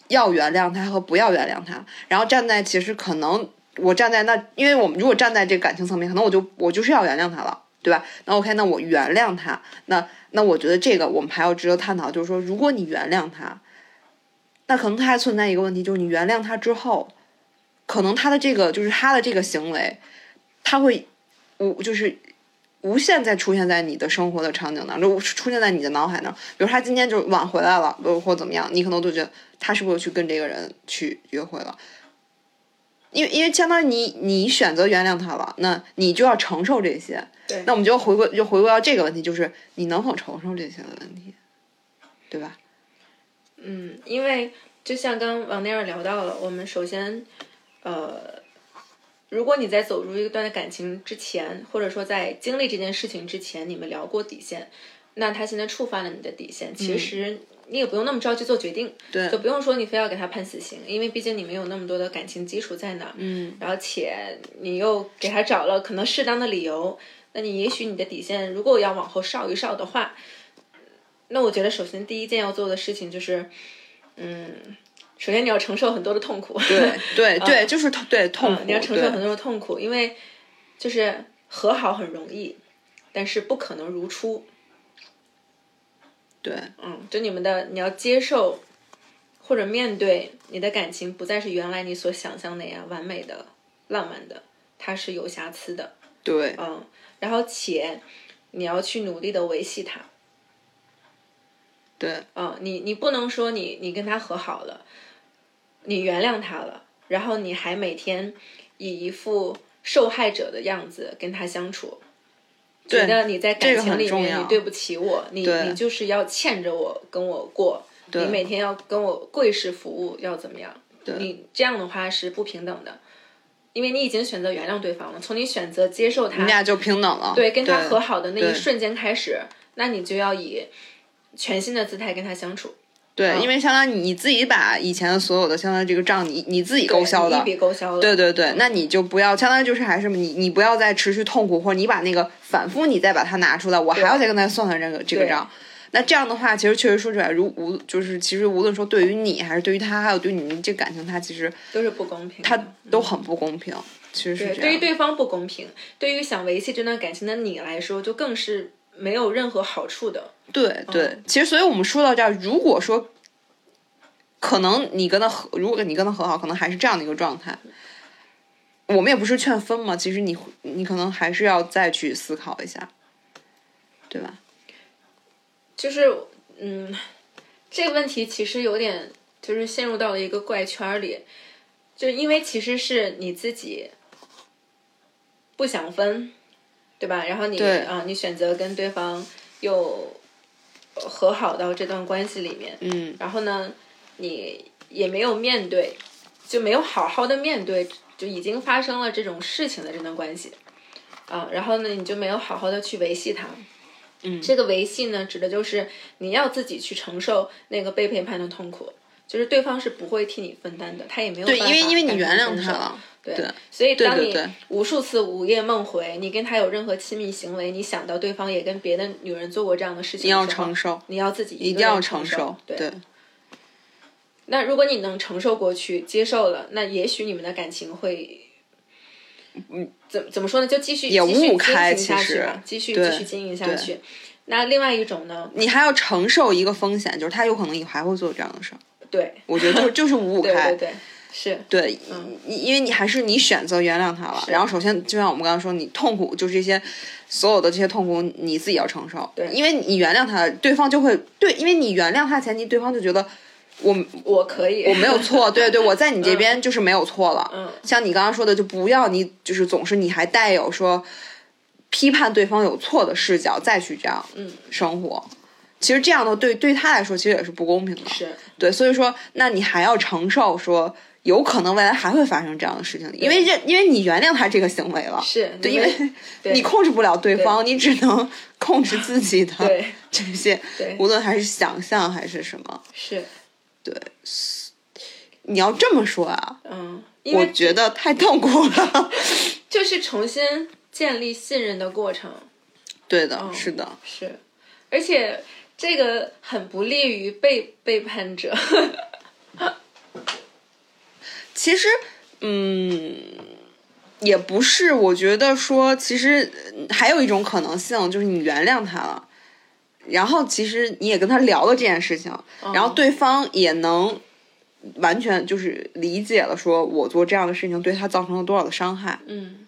要原谅他和不要原谅他，然后站在其实可能我站在那，因为我们如果站在这个感情层面，可能我就我就是要原谅他了，对吧？那 OK，那我原谅他，那那我觉得这个我们还要值得探讨，就是说，如果你原谅他，那可能他还存在一个问题，就是你原谅他之后，可能他的这个就是他的这个行为，他会无就是无限再出现在你的生活的场景当中，出现在你的脑海当中。比如他今天就晚回来了，或或怎么样，你可能都觉得他是不是去跟这个人去约会了？因为因为相当于你你选择原谅他了，那你就要承受这些。对那我们就回归就回归到这个问题，就是你能否承受这些的问题，对吧？嗯，因为就像刚刚王内尔聊到了，我们首先，呃，如果你在走入一段的感情之前，或者说在经历这件事情之前，你们聊过底线，那他现在触犯了你的底线，其实你也不用那么着急做决定，对就不用说你非要给他判死刑，因为毕竟你们有那么多的感情基础在那儿，嗯，然后且你又给他找了可能适当的理由，那你也许你的底线如果要往后稍一稍的话，那我觉得首先第一件要做的事情就是，嗯，首先你要承受很多的痛苦，对对 <laughs> 对，就是痛对痛苦，嗯，你要承受很多的痛苦，因为就是和好很容易，但是不可能如初。对嗯，就你们的你要接受或者面对你的感情不再是原来你所想象那样完美的、浪漫的，它是有瑕疵的。对嗯，然后且你要去努力的维系它。对嗯，你你不能说你你跟他和好了，你原谅他了，然后你还每天以一副受害者的样子跟他相处，对觉得你在感情里面你对不起我，你你就是要欠着我跟我过，你每天要跟我跪式服务，要怎么样？你这样的话是不平等的，因为你已经选择原谅对方了，从你选择接受他，你俩就平等了。对，跟他和好的那一瞬间开始，那你就要以全新的姿态跟他相处，对，嗯因为相当于你自己把以前的所有的相当于这个账你你自己勾销的一，笔勾销的。对对对，那你就不要，相当于就是还是你你不要再持续痛苦，或者你把那个反复你再把它拿出来，我还要再跟他算算这个这个账。那这样的话，其实确实说出来，如无就是其实无论说对于你还是对于他，还有对你们这感情，他其实都是不公平的。他都很不公平。其实是对，这样。对于对方不公平，对于想维系这段感情的你来说，就更是没有任何好处的。对对，其实所以我们说到这儿，如果说可能你跟他和，如果你跟他和好，可能还是这样的一个状态。我们也不是劝分嘛，其实你你可能还是要再去思考一下，对吧？就是，嗯，这个问题其实有点就是陷入到了一个怪圈里，就因为其实是你自己不想分，对吧？然后你啊，你选择跟对方又和好到这段关系里面，嗯，然后呢，你也没有面对，就没有好好的面对，就已经发生了这种事情的这段关系，啊，然后呢，你就没有好好的去维系它。嗯这个维系呢，指的就是你要自己去承受那个被背叛的痛苦，就是对方是不会替你分担的，他也没有对，办因为因为你原谅他了，对，对所以当你对对无数次午夜梦回，你跟他有任何亲密行为，你想到对方也跟别的女人做过这样的事情，你要承，受，你要自己一一定要承受，对。对那如果你能承受过去，接受了，那也许你们的感情会，嗯，怎怎么说呢？就继续也继续五五开其实继续继续经营下去。那另外一种呢？你还要承受一个风险，就是他有可能以后还会做这样的事儿。对，我觉得就就是五五对开，对对，是，对，因因为你还是你选择原谅他了，然后首先就像我们刚刚说，你痛苦就是这些所有的这些痛苦你自己要承受，对。因为你原谅他，对方就会对，因为你原谅他前提，对方就觉得我我可以，我没有错，对对，我在你这边就是没有错了，嗯，像你刚刚说的，就不要你就是总是你还带有说批判对方有错的视角再去这样嗯。生活。其实这样的对对他来说其实也是不公平的，是，对，所以说，那你还要承受说有可能未来还会发生这样的事情，因为这因为你原谅他这个行为了，是，对，因为你控制不了对方，你只能控制自己的对。这些，对。无论还是想象还是什么，是，对，你要这么说啊，嗯，我觉得太痛苦了。<laughs> 就是重新建立信任的过程，对的，是的，是，而且这个很不利于被背叛者，<laughs> 其实，嗯，也不是。我觉得说，其实呃还有一种可能性，就是你原谅他了，然后其实你也跟他聊了这件事情，然后对方也能完全就是理解了，说我做这样的事情对他造成了多少的伤害。嗯，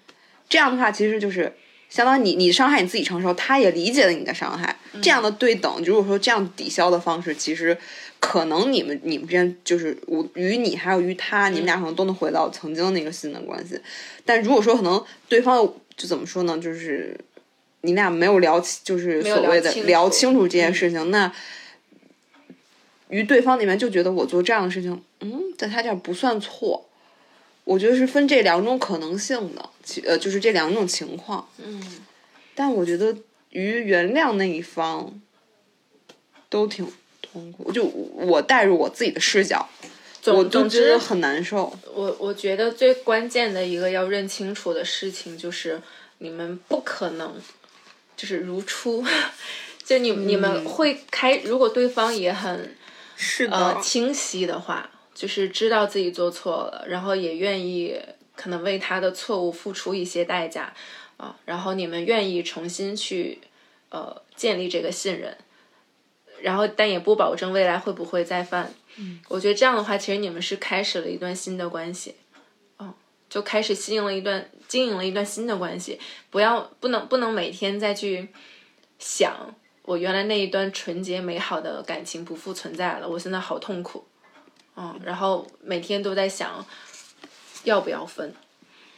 这样的话，其实就是相当于你你伤害你自己承受，他也理解了你的伤害，这样的对等，如果说这样抵消的方式，其实可能你们你们之间就是我与你还有于他，你们俩可能都能回到曾经那个新的关系。但如果说可能对方就怎么说呢，就是你俩没有聊清，就是所谓的聊清楚聊清楚这件事情，那。于对方那边就觉得我做这样的事情，嗯，在他这儿不算错，我觉得是分这两种可能性的，其呃，就是这两种情况。嗯，但我觉得于原谅那一方都挺痛苦，就我带入我自己的视角，我总总觉得很难受。我我觉得最关键的一个要认清楚的事情就是，你们不可能就是如初，<laughs> 就你你们会开，如果对方也很是的呃清晰的话，就是知道自己做错了，然后也愿意可能为他的错误付出一些代价啊、然后你们愿意重新去呃建立这个信任，然后但也不保证未来会不会再犯。嗯，我觉得这样的话，其实你们是开始了一段新的关系，嗯，就开始经营了一段经营了一段新的关系，不要不能不能每天再去想。我原来那一段纯洁美好的感情不复存在了，我现在好痛苦，嗯，然后每天都在想要不要分。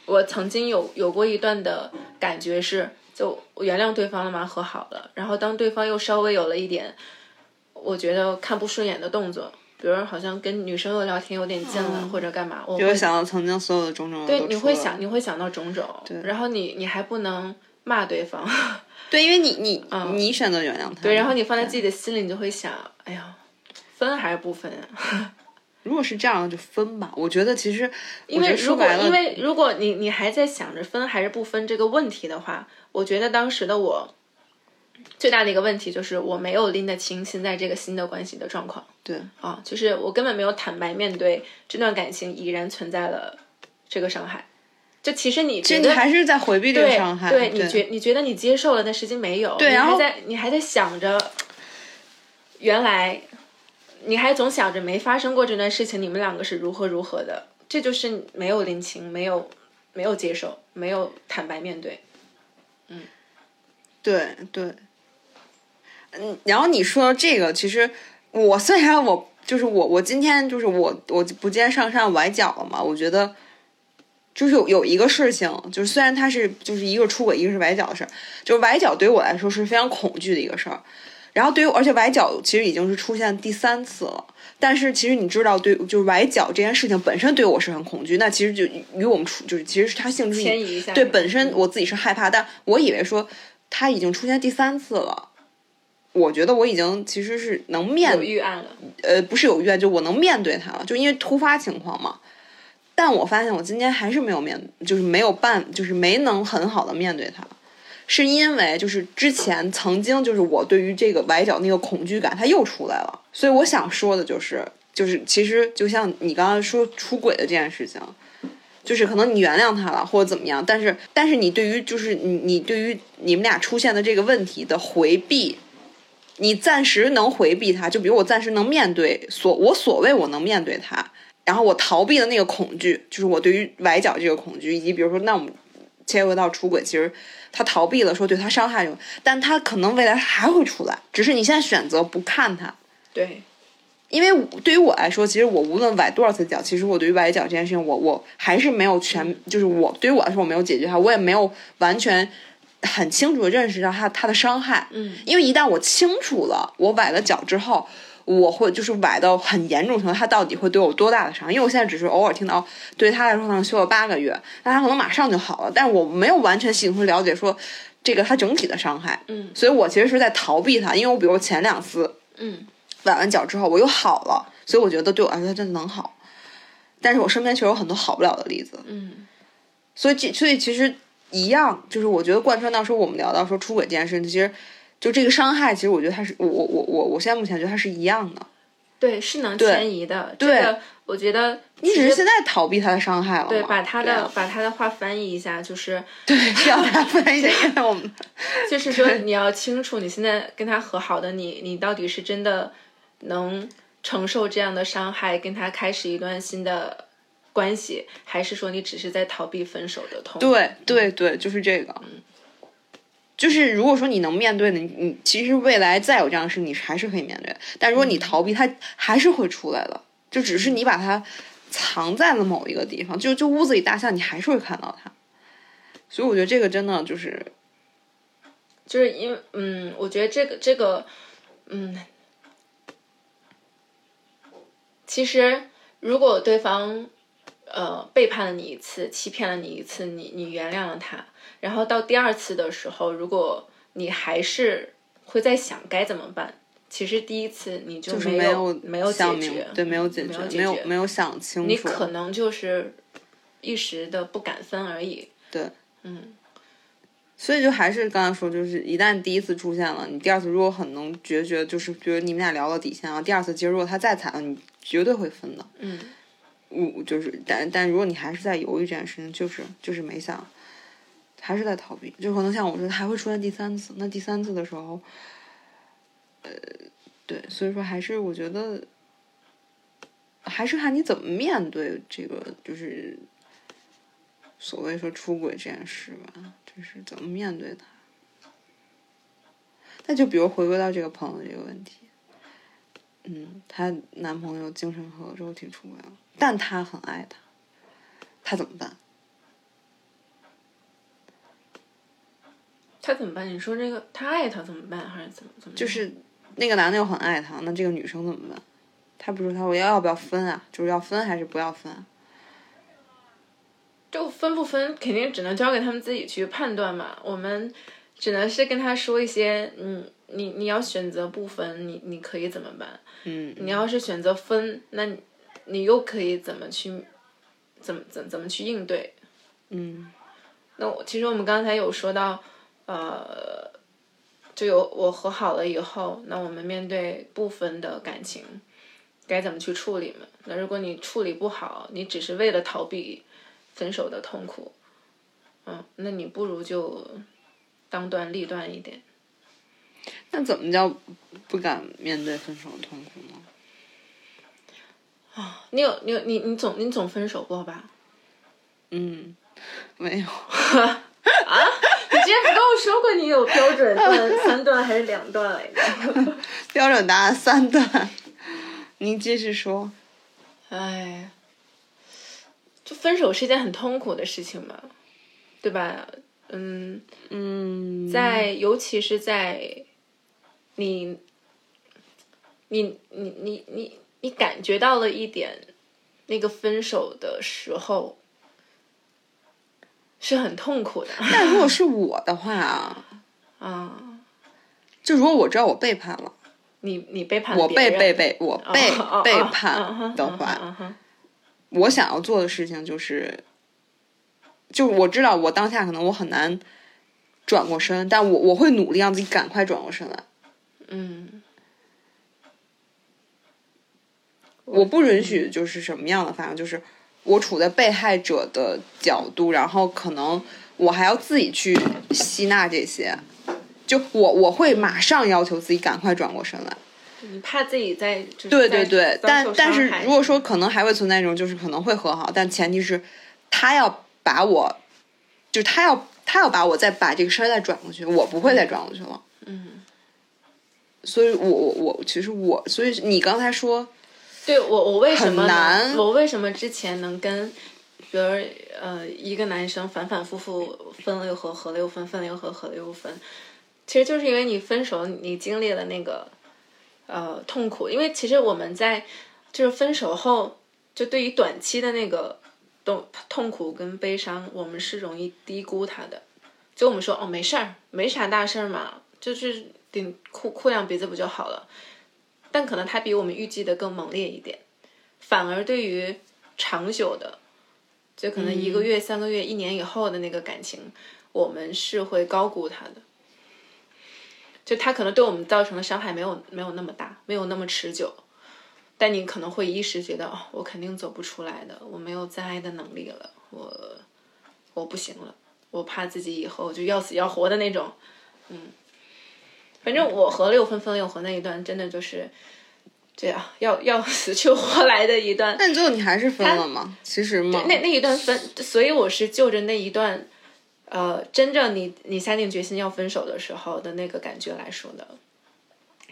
我曾经有有过一段的感觉是，就我原谅对方了嘛，和好了，然后当对方又稍微有了一点，我觉得看不顺眼的动作，比如好像跟女生又聊天有点近了，或者干嘛，我会就会想到曾经所有的种种对你会想你会想到种种，然后你你还不能骂对方。对，因为你你、你选择原谅他，嗯对，然后你放在自己的心里，你就会想，哎呀，分还是不分啊？如果是这样就分吧。我觉得其实因为如果因为如果你你还在想着分还是不分这个问题的话，我觉得当时的我最大的一个问题就是我没有拎得清现在这个新的关系的状况对啊，就是我根本没有坦白面对这段感情已然存在了这个伤害就其实你其实觉得你还是在回避这个伤害。对，你觉你觉得你接受了，但实际没有。你对然后还在你还在想着，原来你还总想着没发生过这段事情，你们两个是如何如何的，这就是没有领情，没有没有接受，没有坦白面对。嗯对对，嗯，然后你说这个，其实我虽然我就是我，我今天就是我我不见上善崴脚了嘛，我觉得就是有有一个事情，就是虽然他是就是一个出轨，一个是崴脚的事儿，就是崴脚对我来说是非常恐惧的一个事儿，然后对于而且崴脚其实已经是出现第三次了。但是其实你知道，对，就是崴脚这件事情本身对我是很恐惧。那其实就与我们出，就是其实是它性质迁移一下对，本身我自己是害怕，但我以为说它已经出现第三次了，我觉得我已经其实是能面有预案了，呃，不是有预案，就我能面对它了，就因为突发情况嘛。但我发现我今天还是没有面，就是没有办，就是没能很好的面对它，是因为就是之前曾经就是我对于这个崴脚那个恐惧感，它又出来了。所以我想说的就是，就是其实就像你刚刚说出轨的这件事情，就是可能你原谅他了或者怎么样，但是但是你对于就是你你对于你们俩出现的这个问题的回避。你暂时能回避它，就比如我暂时能面对所我所谓我能面对它，然后我逃避的那个恐惧，就是我对于崴脚这个恐惧，以及比如说，那我们切回到出轨，其实他逃避了说对他伤害有，但他可能未来还会出来，只是你现在选择不看他。对，因为对于我来说，其实我无论崴多少次脚，其实我对于崴脚这件事情，我我还是没有全，就是我对于我来说，我没有解决它，我也没有完全很清楚的认识到他他的伤害。嗯，因为一旦我清楚了我崴了脚之后，我会就是崴到很严重程度，他到底会对我有多大的伤？因为我现在只是偶尔听到，对他来说可能休了八个月，那他可能马上就好了，但是我没有完全系统了解说这个他整体的伤害。嗯，所以我其实是在逃避他，因为我比如前两次，嗯，崴完脚之后我又好了，所以我觉得对我来说它真的能好。但是我身边确实有很多好不了的例子，嗯，所以这所以其实一样，就是我觉得贯穿到说我们聊到说出轨这件事情，其实就这个伤害，其实我觉得它是我我我我我现在目前觉得它是一样的，对，是能迁移的。对这个我觉得你只是现在逃避他的伤害了，对，把他的把他的话翻译一下，就是对是要大家分析，因为我们就是说你要清楚，你现在跟他和好的你，你到底是真的能承受这样的伤害，跟他开始一段新的关系，还是说你只是在逃避分手的痛？对对对，就是这个。就是如果说你能面对的，你你其实未来再有这样的事，你还是可以面对的。但如果你逃避，它还是会出来的，就只是你把它藏在了某一个地方。就就屋子里大象，你还是会看到它。所以我觉得这个真的就是，就是因为嗯，我觉得这个这个嗯，其实如果对方呃背叛了你一次，欺骗了你一次，你你原谅了他，然后到第二次的时候，如果你还是会在想该怎么办，其实第一次你就就是没有没有解想明决，对，没有解决，没有没有想清楚。你可能就是一时的不敢分而已。对，嗯，所以就还是刚才说，就是一旦第一次出现了，你第二次如果很能决绝，就是比如你们俩聊到底线啊，第二次其实如果他再踩了，你绝对会分的。嗯，我就是，但但如果你还是在犹豫这件事情，就是就是没想，还是在逃避，就可能像我说，还会出现第三次。那第三次的时候，呃，对，所以说还是我觉得，还是看你怎么面对这个，就是所谓说出轨这件事吧，就是怎么面对它。那就比如回归到这个朋友这个问题，嗯，她男朋友精神和肉体出轨了，但她很爱他，她怎么办？他怎么办？你说这个他爱他怎么办？还是怎么怎么？就是那个男的又很爱她，那这个女生怎么办？他不是他我要要不要分啊？就是要分还是不要分啊？就分不分，肯定只能交给他们自己去判断嘛。我们只能是跟他说一些，嗯，你你要选择不分，你你可以怎么办？嗯，你要是选择分，那你你又可以怎么去，怎么怎怎么去应对？嗯那我其实我们刚才有说到，呃，就有我和好了以后，那我们面对部分的感情，该怎么去处理嘛？那如果你处理不好，你只是为了逃避分手的痛苦，嗯，那你不如就当断立断一点。那怎么叫不敢面对分手的痛苦呢？啊 <sighs> 你有你有你你总你总分手过吧？嗯，没有。<laughs> 你之前不跟我说过你有标准段、三段还是两段来着？<laughs> 标准答案三段，您继续说。哎，就分手是一件很痛苦的事情嘛，对吧？嗯，嗯，在尤其是在你你你你你你感觉到了一点那个分手的时候，是很痛苦的 <laughs> 但如果是我的话啊，啊。就如果我知道我背叛了，你你背叛了我被别人被被我被背哦哦哦嗯叛的话，我想要做的事情就是，就我知道我当下可能我很难转过身，但我我会努力让自己赶快转过身来。嗯，我不允许就是什么样的反正，就是我处在被害者的角度，然后可能我还要自己去吸纳这些，就我我会马上要求自己赶快转过身来。你怕自己在对对对，但但是如果说可能还会存在一种，就是可能会和好，但前提是他要把我，就是他要他要把我再把这个事儿再转过去，我不会再转过去了。嗯，所以我我我其实我，所以你刚才说，对我我为什么难我为什么之前能跟，比如呃一个男生反反复复分了又合，合了又分，分了又合，合了又分，其实就是因为你分手，你经历了那个呃痛苦，因为其实我们在就是分手后，就对于短期的那个痛痛苦跟悲伤，我们是容易低估它的。就我们说哦没事儿，没啥大事儿嘛，就是顶哭哭两鼻子不就好了。但可能它比我们预计的更猛烈一点，反而对于长久的，就可能一个月、三个月、一年以后的那个感情，我们是会高估它的。就它可能对我们造成的伤害没有没有那么大，没有那么持久，但你可能会一时觉得哦，我肯定走不出来的，我没有再爱的能力了，我我不行了，我怕自己以后就要死要活的那种，嗯。反正我和六分分六合那一段，真的就是这样，要要死去活来的一段。<laughs> 但最后你还是分了吗？其实嘛，那那一段分，所以我是就着那一段，呃，真正你你下定决心要分手的时候的那个感觉来说的，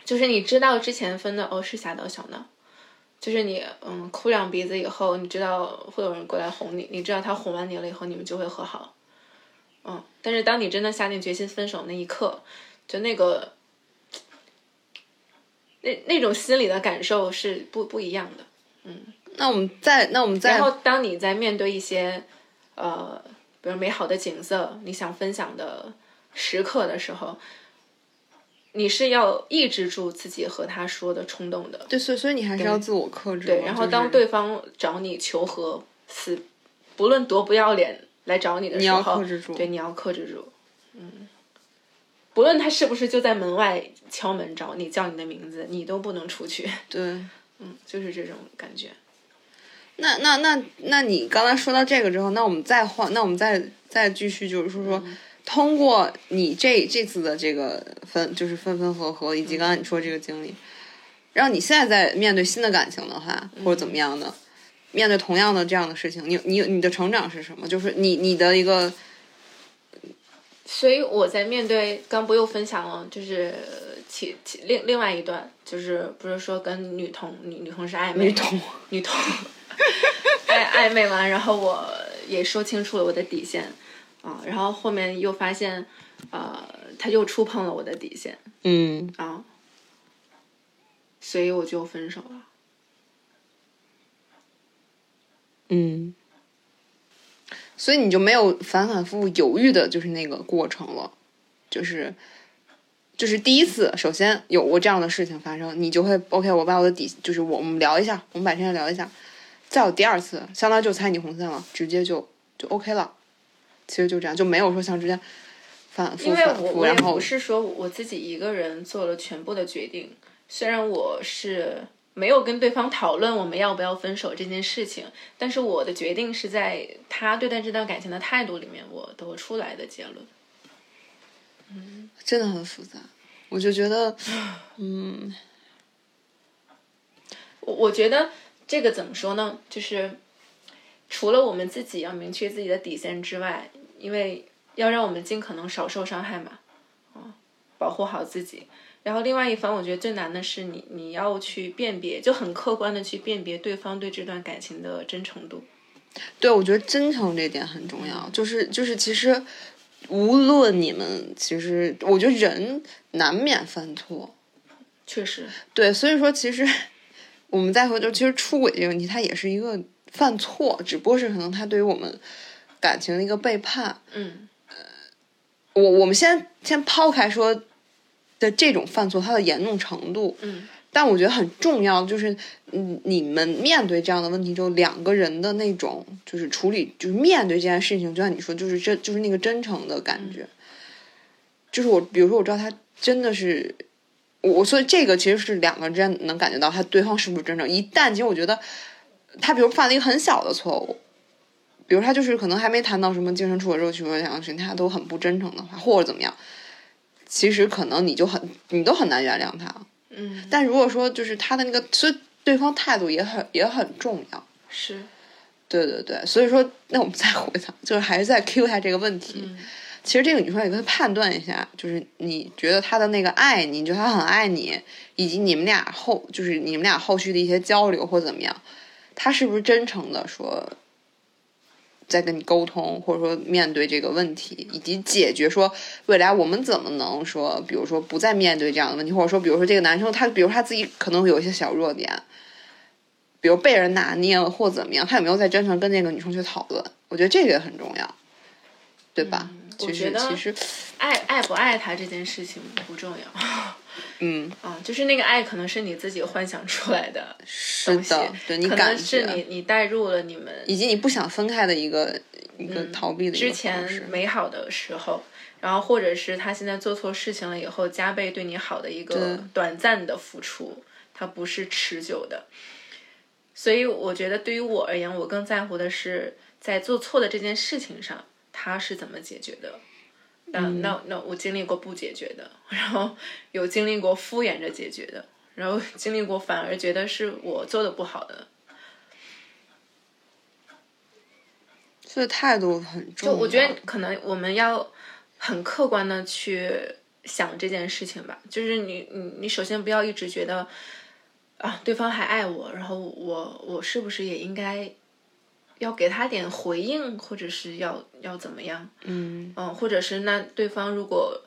就是你知道之前分的哦是小打小闹，就是你嗯哭两鼻子以后，你知道会有人过来哄你，你知道他哄完你了以后，你们就会和好，嗯，但是当你真的下定决心分手那一刻，就那个。那那种心理的感受是不不一样的。嗯那我们再那我们再然后，当你在面对一些呃，比如美好的景色，你想分享的时刻的时候，你是要抑制住自己和他说的冲动的。对，所以所以你还是要自我克制。对，然后当对方找你求和，死不论多不要脸来找你的你要时候，克制住对，你要克制住。嗯，不论他是不是就在门外敲门找你，叫你的名字，你都不能出去。对。<laughs> 嗯，就是这种感觉。那那那那你刚才说到这个之后，那我们再换，那我们再再继续，就是说说，通过你这这次的这个分，就是分分合合，以及刚才你说这个经历，让你现在在面对新的感情的话，或者怎么样的，面对同样的这样的事情，你你你的成长是什么？就是你你的一个所以我在面对刚不又分享了，就是其其另另外一段，就是不是说跟女同女女同事暧昧，女同。女同。暧暧昧完，然后我也说清楚了我的底线啊，然后后面又发现，呃，他又触碰了我的底线。嗯。啊，所以我就分手了。嗯，所以你就没有反反复复犹豫的，就是那个过程了，就是就是第一次，首先有过这样的事情发生，你就会 OK，我把我的底，就是我我们聊一下，我们把这件聊一下，再有第二次，相当于就猜你红线了，直接就就 OK 了，其实就这样，就没有说像之前反复反复，然后不是说我自己一个人做了全部的决定，虽然我是没有跟对方讨论我们要不要分手这件事情，但是我的决定是在他对待这段感情的态度里面我得出来的结论。嗯真的很复杂。我就觉得，嗯，我我觉得这个怎么说呢？就是除了我们自己要明确自己的底线之外，因为要让我们尽可能少受伤害嘛，啊，保护好自己。然后另外一方，我觉得最难的是你你要去辨别，就很客观的去辨别对方对这段感情的真诚度。对，我觉得真诚这点很重要。就是就是，其实无论你们，其实我觉得人难免犯错。确实，对，所以说其实我们再回头，其实出轨这个问题，它也是一个犯错，只不过是可能他对于我们感情的一个背叛。嗯，呃我我们先先抛开说的这种犯错它的严重程度，嗯，但我觉得很重要，就是嗯，你们面对这样的问题之后，两个人的那种就是处理，就是面对这件事情，就像你说，就是真就是那个真诚的感觉，就是我，比如说我知道他真的是我，所以这个其实是两个人之间能感觉到他对方是不是真诚。一旦其实我觉得他比如犯了一个很小的错误。比如他就是可能还没谈到什么精神出轨之后去说两个群，他都很不真诚的话，或者怎么样，其实可能你就很你都很难原谅他。嗯，但如果说就是他的那个，所以对方态度也很也很重要。是，对对对，所以说那我们再回到，就是还是再 Q 一下这个问题。嗯其实这个女生也可以判断一下，就是你觉得他的那个爱你，你觉得他很爱你，以及你们俩后就是你们俩后续的一些交流或怎么样，他是不是真诚的说在跟你沟通，或者说面对这个问题，以及解决说未来我们怎么能说，比如说不再面对这样的问题，或者说比如说这个男生他比如他自己可能有一些小弱点，比如被人拿捏了或怎么样，他有没有在真诚跟那个女生去讨论？我觉得这个也很重要，对吧？其我觉得实其实，爱爱不爱他这件事情不重要。嗯，啊，就是那个爱可能是你自己幻想出来的是东西的，对你可感能是，你你带入了你们以及你不想分开的一个一个逃避的一个之前美好的时候，然后或者是他现在做错事情了以后加倍对你好的一个短暂的付出，它不是持久的。所以我觉得对于我而言，我更在乎的是在做错的这件事情上，他是怎么解决的。那那那我经历过不解决的，然后有经历过敷衍着解决的，然后经历过反而觉得是我做的不好的。所以态度很重要。就我觉得可能我们要很客观的去想这件事情吧，就是你你你首先不要一直觉得啊对方还爱我，然后我我是不是也应该要给他点回应，或者是要要怎么样？嗯嗯，或者是那对方如果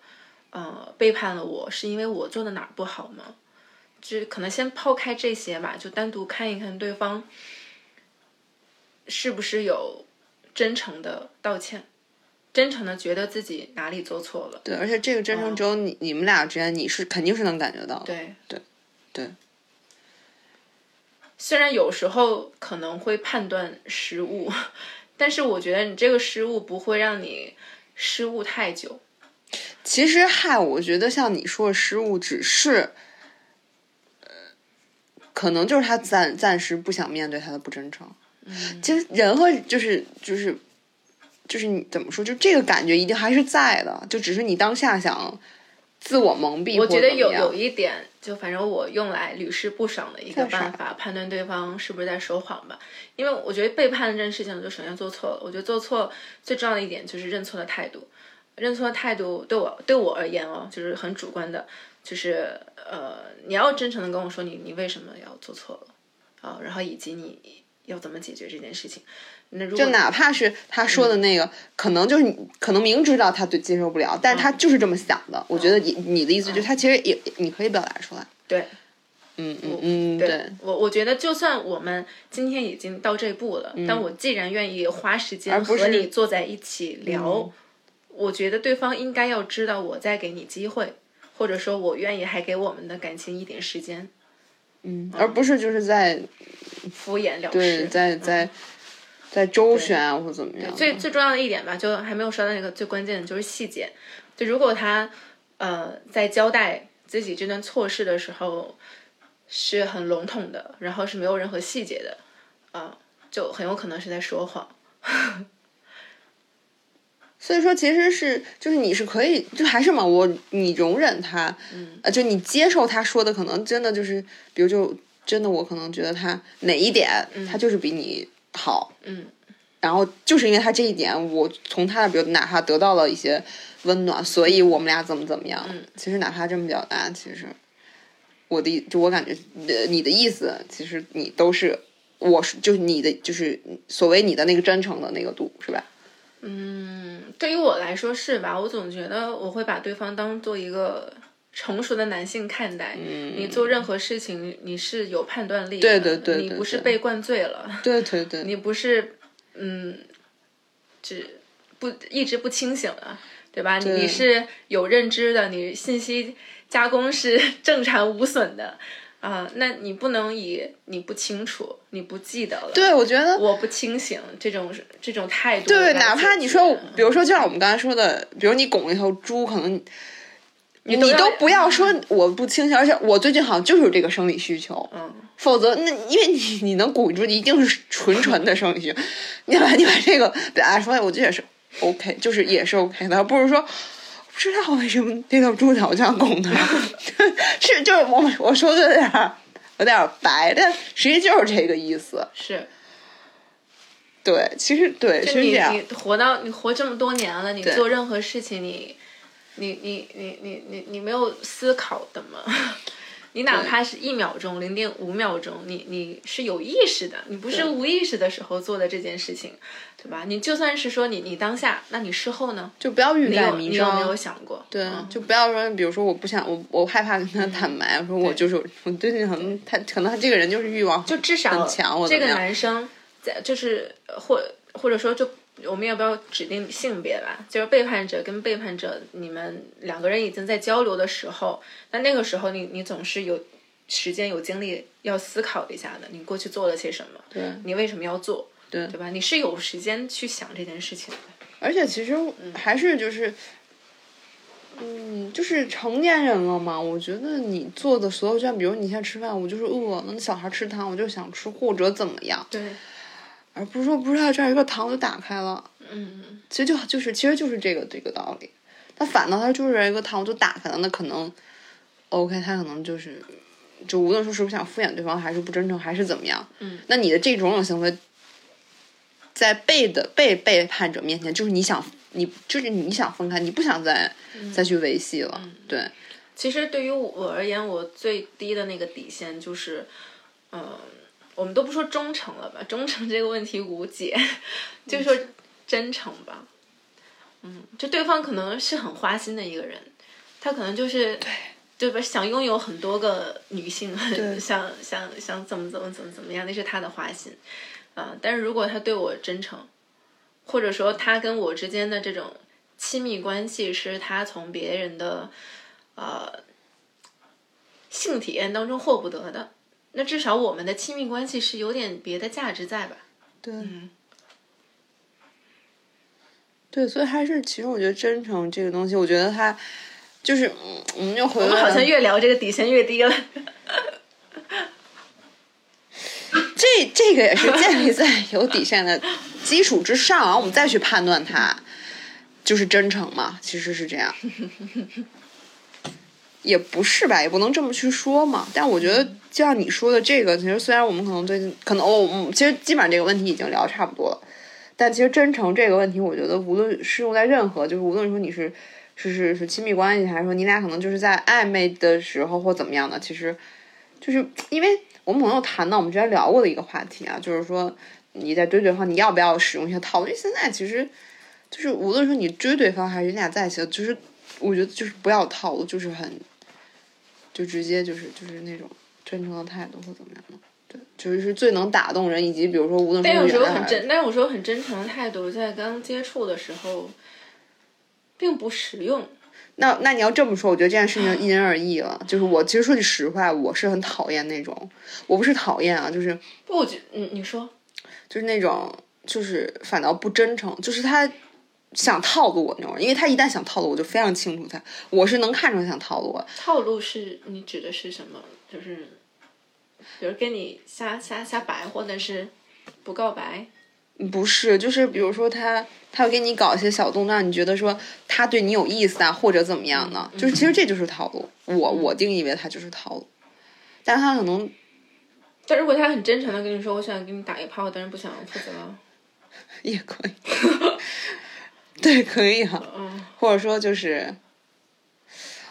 呃背叛了我，是因为我做的哪儿不好吗？就可能先抛开这些吧，就单独看一看对方是不是有真诚的道歉，真诚的觉得自己哪里做错了。对，而且这个真诚只有你、你们俩之间，你是肯定是能感觉到的。对对对，虽然有时候可能会判断失误，但是我觉得你这个失误不会让你失误太久。其实嗨，我觉得像你说的失误，只是，呃，可能就是他暂暂时不想面对他的不真诚。嗯其实人和就是就是就是你怎么说，就这个感觉一定还是在的，就只是你当下想自我蒙蔽。我觉得有有一点，就反正我用来屡试不爽的一个办法，判断对方是不是在说谎吧。因为我觉得背叛这件事情，就首先做错了。我觉得做错最重要的一点就是认错的态度。认错的态度对我对我而言哦，就是很主观的，就是呃，你要真诚的跟我说你你为什么要做错了啊，然后以及你要怎么解决这件事情。就哪怕是他说的那个，可能就是你可能明知道他对接受不了，但是他就是这么想的。我觉得你你的意思就是他其实也你可以表达出来。对。嗯嗯嗯，对对，我我觉得就算我们今天已经到这步了，但我既然愿意花时间嗯不是和你坐在一起聊，嗯我觉得对方应该要知道我在给你机会，或者说我愿意还给我们的感情一点时间，嗯，而不是就是在敷衍了对事。在在在周旋啊或怎么样。最最重要的一点吧，就还没有说到那个最关键的就是细节。就如果他呃在交代自己这段错事的时候，是很笼统的，然后是没有任何细节的，啊、就很有可能是在说谎。所以说，其实是就是你是可以，就还是嘛，我你容忍他，嗯呃，就你接受他说的，可能真的就是，比如就真的我可能觉得他哪一点他就是比你好，嗯，然后就是因为他这一点，我从他的比如哪怕得到了一些温暖，所以我们俩怎么怎么样。嗯其实哪怕这么表达，其实我的意就我感觉，呃，你的意思其实你都是，我是就是你的就是所谓你的那个真诚的那个度是吧？嗯对于我来说是吧？我总觉得我会把对方当做一个成熟的男性看待。嗯你做任何事情，你是有判断力的，对对对对你不是被灌醉了，对对对，<laughs> 你不是嗯，只不一直不清醒了，对吧？你是有认知的，你信息加工是 <laughs> 正常无损的啊、那你不能以你不清楚、你不记得了，对我觉得我不清醒这种这种态度对，哪怕你说，比如说，就像我们刚才说的，比如你拱一头猪，可能你都要都不要说我不清醒，而且我最近好像就是有这个生理需求，嗯，否则那因为你 <laughs> 你能鼓住，一定是纯纯的生理需求，你把你把这个表达出来，我觉得也是 OK，就是也是 OK 的，不是说。不知道为什么这头猪脚这样拱的，<laughs> 是就是我我说的有点儿有点儿白，但实际就是这个意思。是。对，其实对就是你这样你。活到你活这么多年了，你做任何事情你，你你你你你你没有思考的吗？<laughs> 你哪怕是一秒钟、零点五秒钟，你你是有意识的，你不是无意识的时候做的这件事情，对吧？你就算是说你你当下，那你事后呢？就不要欲你盖弥彰。有你有没有想过？对，嗯就不要说，比如说我不想，我我害怕跟他坦白，我说我就是我最近可能他可能他这个人就是欲望就至少很强，我这个？男生在就是呃或或者说就我们要不要指定性别吧？就是背叛者跟背叛者，你们两个人已经在交流的时候，那那个时候你你总是有时间有精力要思考一下的，你过去做了些什么？对你为什么要做？对对吧？你是有时间去想这件事情的。而且其实还是就是，嗯，就是成年人了嘛。我觉得你做的所有，就像比如你现在吃饭，我就是饿了，那小孩吃糖，我就想吃，或者怎么样，对，而不是说不知道这儿一个糖就打开了。嗯，其实就就是其实就是这个这个道理。那反倒他就是一个糖就打开了，那可能 OK，他可能就是就无论说是不是想敷衍对方，还是不真诚，还是怎么样，嗯，那你的这种种行为，在被的被背叛者面前，就是你想你就是你想分开，你不想再、再去维系了，对其实对于我而言，我最低的那个底线就是，嗯、我们都不说忠诚了吧，忠诚这个问题无解，<laughs> 就说真诚吧。嗯，就对方可能是很花心的一个人，他可能就是对对吧，想拥有很多个女性，想想想怎么怎么怎么怎么样，那是他的花心。啊、但是如果他对我真诚，或者说他跟我之间的这种亲密关系是他从别人的呃性体验当中获不得的，那至少我们的亲密关系是有点别的价值在吧？对、嗯对，所以还是其实我觉得真诚这个东西，我觉得它就是嗯，我们就回归我们好像越聊这个底线越低了。这这个也是建立在有底线的基础之上，然后我们再去判断它，就是真诚嘛，其实是这样。也不是吧，也不能这么去说嘛。但我觉得，就像你说的这个，其实虽然我们可能最近可能哦，嗯，其实基本上这个问题已经聊差不多了。但其实真诚这个问题，我觉得无论适用在任何，就是无论说你是是是是亲密关系，还是说你俩可能就是在暧昧的时候或怎么样的，其实就是因为我们朋友谈到我们之前聊过的一个话题啊，就是说你在追对方，你要不要使用一些套路？因为现在其实就是无论说你追对方还是你俩在一起，就是我觉得就是不要套路，就是很就直接就是就是那种真诚的态度或怎么样的。对，就是最能打动人，以及比如说无论但有时候很真，但有时候很真诚的态度，在刚接触的时候，并不实用。那那你要这么说，我觉得这件事情因人而异了。就是我其实说句实话，我是很讨厌那种，我不是讨厌啊，就是不，我觉嗯，你说，就是那种就是反倒不真诚，就是他想套路我那种人，因为他一旦想套路我，就非常清楚他，我是能看出他想套路我。套路是你指的是什么？就是比如跟你瞎瞎瞎白，或者是不告白。不是，就是比如说他他会给你搞一些小动作，让你觉得说他对你有意思啊，或者怎么样呢，就是其实这就是套路。我我定义为他就是套路，但是他可能但如果他很真诚的跟你说，我想给你打一炮，但是不想负责。<laughs> 也可以，<laughs> <laughs> 对，可以啊，嗯，<laughs> 或者说就是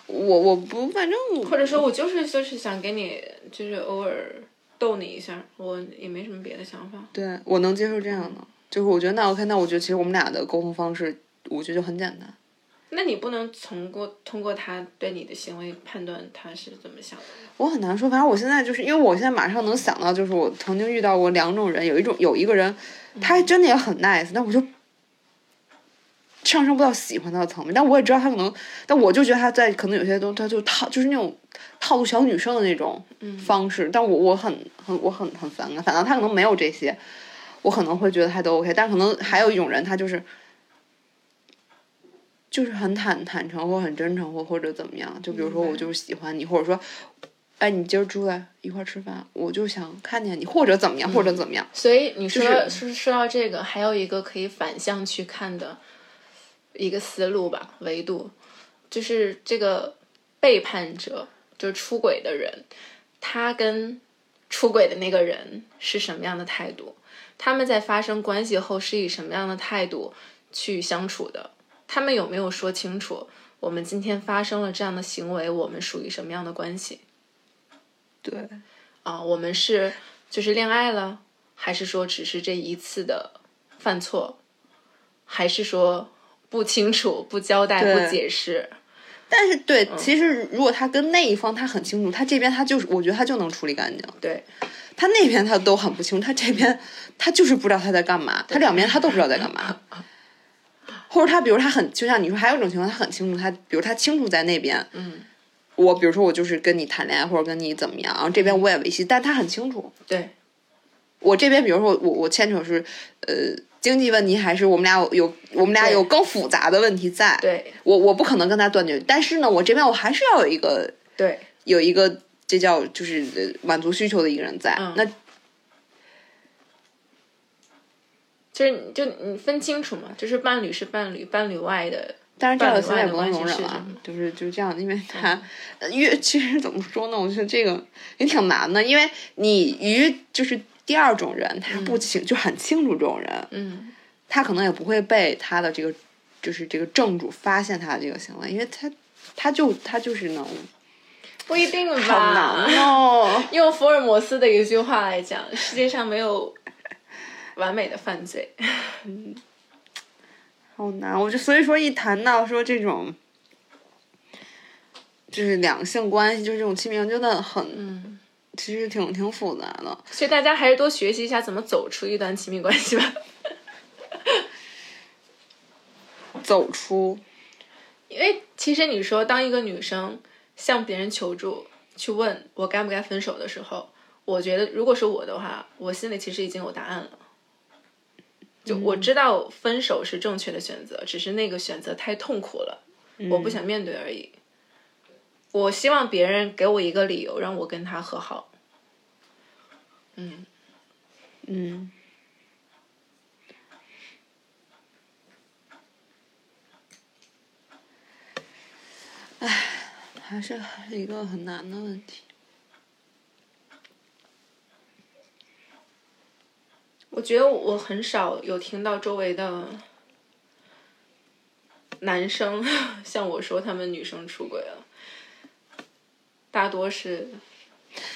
我我不反正我或者说我就是就是想给你，就是偶尔逗你一下，我也没什么别的想法。对我能接受这样的，就是我觉得那 OK，那我觉得其实我们俩的沟通方式，我觉得就很简单。那你不能从过通过他对你的行为判断他是怎么想的。我很难说，反正我现在就是因为我现在马上能想到，就是我曾经遇到过两种人，有一种有一个人，他还真的也很 nice，但我就上升不到喜欢他的层面，但我也知道他可能，但我就觉得他在可能有些东西他就套就是那种套路小女生的那种方式，但我我很很我很很反感，反正他可能没有这些，我可能会觉得他都 OK，但可能还有一种人，他就是。就是很坦坦诚或很真诚或或者怎么样，就比如说我就是喜欢你，或者说，哎，你今儿出来一块儿吃饭，我就想看见你，或者怎么样，或者怎么样。所以你说就是说说到这个，还有一个可以反向去看的一个思路吧，维度就是这个背叛者，就是出轨的人，他跟出轨的那个人是什么样的态度？他们在发生关系后是以什么样的态度去相处的？他们有没有说清楚，我们今天发生了这样的行为，我们属于什么样的关系？对，啊，我们是就是恋爱了，还是说只是这一次的犯错，还是说不清楚、不交代、不解释？但是对，其实如果他跟那一方他很清楚，他这边他就是，我觉得他就能处理干净。对，他那边他都很不清楚，他这边 <laughs> 他就是不知道他在干嘛，他两边他都不知道在干嘛。<laughs> 或者他比如他很，就像你说，还有一种情况，他很清楚，他比如他清楚在那边，嗯，我比如说我就是跟你谈恋爱或者跟你怎么样，然后这边我也维系，但他很清楚，对，我这边比如说我我牵扯是呃经济问题，还是我们俩有有我们俩有更复杂的问题在，对，我我不可能跟他断绝，但是呢，我这边我还是要有一个对，有一个这叫就是呃满足需求的一个人在，嗯那就是就你分清楚嘛，就是伴侣是伴侣，伴侣外的，但是这个现在也不能容忍了是，就是就是这样，因为他呃越其实怎么说呢？我觉得这个也挺难的，因为你与就是第二种人，他不清、就很清楚这种人，嗯，他可能也不会被他的这个就是这个正主发现他的这个行为，因为他他就他就是能不一定好吧？难哦。用福尔摩斯的一句话来讲，世界上没有完美的犯罪。嗯 <laughs> 好难，我就所以说一谈到说这种，就是两性关系，就是这种亲密，真的很，嗯，其实挺挺复杂的。所以大家还是多学习一下怎么走出一段亲密关系吧。走出，<laughs> 因为其实你说，当一个女生向别人求助，去问我该不该分手的时候，我觉得如果是我的话，我心里其实已经有答案了。就我知道分手是正确的选择，只是那个选择太痛苦了，我不想面对而已。我希望别人给我一个理由，让我跟他和好。嗯，嗯，唉，还是一个很难的问题。我觉得我很少有听到周围的男生 <laughs> 向我说他们女生出轨了，大多是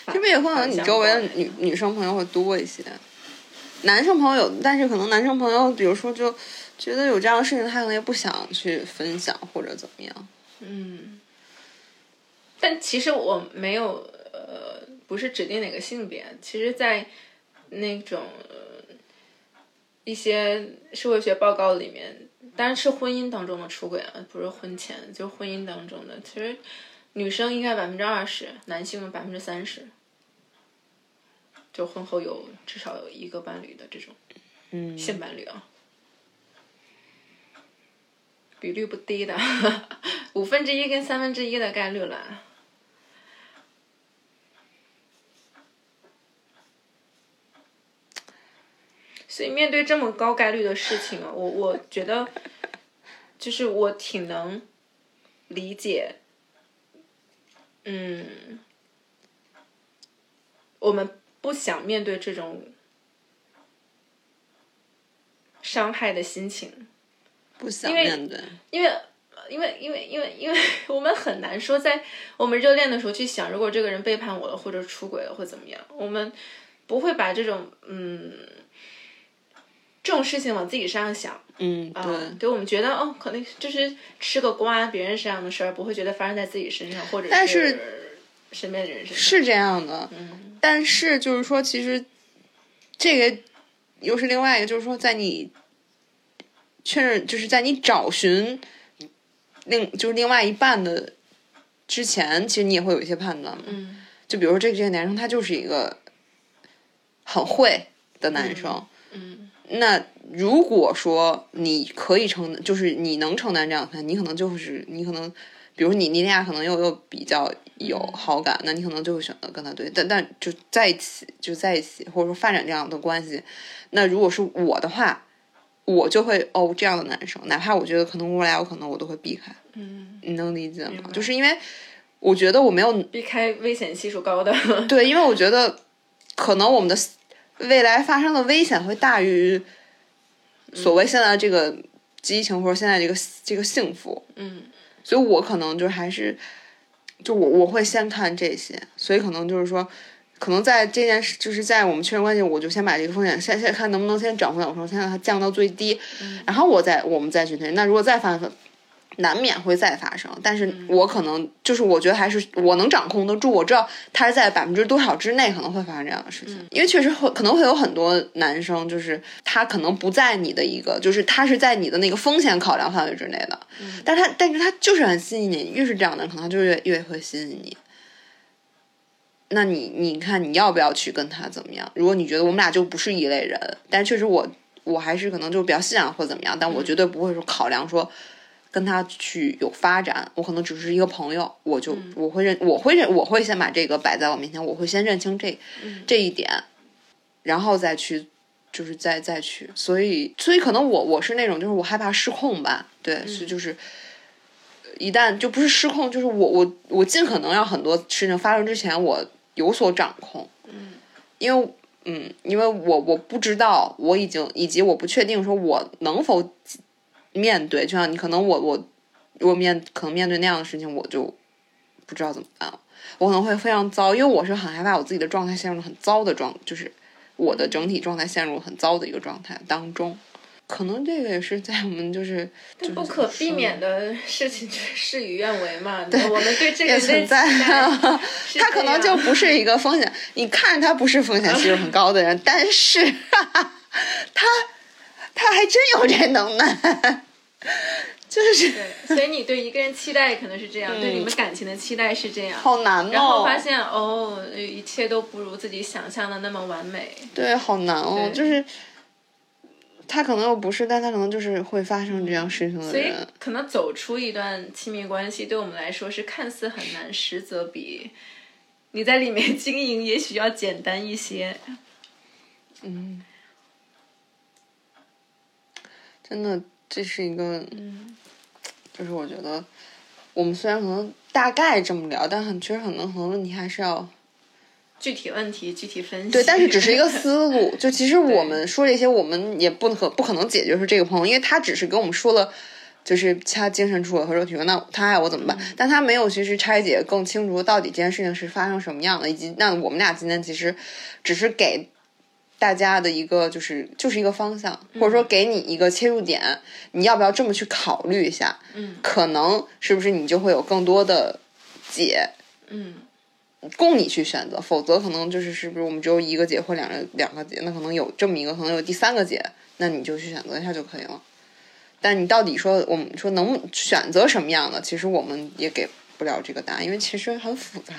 反。是不是也可能你周围的女女生朋友会多一些？男生朋友有，但是可能男生朋友，比如说就觉得有这样的事情，他可能也不想去分享或者怎么样。嗯，但其实我没有呃，不是指定哪个性别，其实，在那种、呃一些社会学报告里面，当然是婚姻当中的出轨啊，不是婚前，就是婚姻当中的。其实女生应该百分之二十，男性百分之三十，就婚后有至少有一个伴侣的这种，嗯，性伴侣啊，比率不低的，五分之一跟三分之一的概率了。所以面对这么高概率的事情啊，我我觉得，就是我挺能理解嗯，我们不想面对这种伤害的心情，不想面对。因为。因为，因为，因为，因为我们很难说，在我们热恋的时候去想，如果这个人背叛我了，或者出轨了，会怎么样？我们不会把这种嗯这种事情往自己身上想。嗯，啊，对。对，我们觉得哦，可能就是吃个瓜，别人身上的事儿，不会觉得发生在自己身上，或者但是身边的人身上。是这样的，嗯，但是就是说，其实这个又是另外一个，就是说，在你确认，就是在你找寻。另就是另外一半的之前，其实你也会有一些判断嘛。嗯。就比如说这个这个男生，他就是一个很会的男生。嗯。那如果说你可以承，就是你能承担这样的判，你可能就是你可能，比如你你俩可能又又比较有好感，那你可能就会选择跟他对，但但就在一起就在一起，或者说发展这样的关系。那如果是我的话。我就会哦这样的男生，哪怕我觉得可能未来有可能我都会避开。嗯，你能理解吗？就是因为我觉得我没有避开危险系数高的。对，因为我觉得可能我们的未来发生的危险会大于所谓现在这个激情或者现在这个这个幸福。嗯，所以我可能就还是就我我会先看这些，所以可能就是说。可能在这件事，就是在我们确认关系，我就先把这个风险先先看能不能先涨回来，我说先让它降到最低，然后我再我们再去推。那如果再发生，难免会再发生，但是我可能就是我觉得还是我能掌控得住，我知道他是在百分之多少之内可能会发生这样的事情，因为确实会可能会有很多男生，就是他可能不在你的一个，就是他是在你的那个风险考量范围之内的，但是他但是他就是很吸引你，越是这样的，可能他就越越会吸引你。那你你看你要不要去跟他怎么样？如果你觉得我们俩就不是一类人，但确实我我还是可能就比较信仰或怎么样，但我绝对不会说考量说跟他去有发展，我可能只是一个朋友，我就我会认我会认我会先把这个摆在我面前，我会先认清这这一点，然后再去就是再再去，所以所以可能我我是那种就是我害怕失控吧，对，所以就是一旦就不是失控，就是我我我尽可能让很多事情发生之前我。有所掌控，嗯，因为，嗯，因为我我不知道，我已经以及我不确定说我能否面对，就像你可能我我我面可能面对那样的事情，我就不知道怎么办了，我可能会非常糟，因为我是很害怕我自己的状态陷入很糟的状，就是我的整体状态陷入很糟的一个状态当中。可能这个也是在我们就是不可避免的事情，就是 <laughs> 事与愿违嘛。对，我们对这个存在，<laughs> <laughs> 他可能就不是一个风险。你看着他不是风险系数很高的人，但是他他还真有这能耐，<laughs> 就是对。所以你对一个人期待可能是这样，对你们感情的期待是这样，好难哦。然后发现哦，一切都不如自己想象的那么完美。对，好难哦，就是。他可能又不是，但他可能就是会发生这样事情的人。所以，可能走出一段亲密关系，对我们来说是看似很难，实则比你在里面 <laughs> 经营也许要简单一些。嗯，真的，这是一个，嗯，就是我觉得，我们虽然可能大概这么聊，但很其实很多很多问题还是要。具体问题具体分析，对，但是只是一个思路。<laughs> 就其实我们说这些，我们也不可不可能解决是这个朋友，因为他只是跟我们说了，就是他精神出轨和肉体出轨，那他爱我怎么办？但他没有其实拆解更清楚到底这件事情是发生什么样的，以及那我们俩今天其实只是给大家的一个就是就是一个方向，或者说给你一个切入点，你要不要这么去考虑一下？嗯，可能是不是你就会有更多的解？嗯。供你去选择，否则可能就是是不是我们只有一个解或两个两个解，那可能有这么一个，可能有第三个解，那你就去选择一下就可以了。但你到底说我们说能选择什么样的，其实我们也给不了这个答案，因为其实很复杂。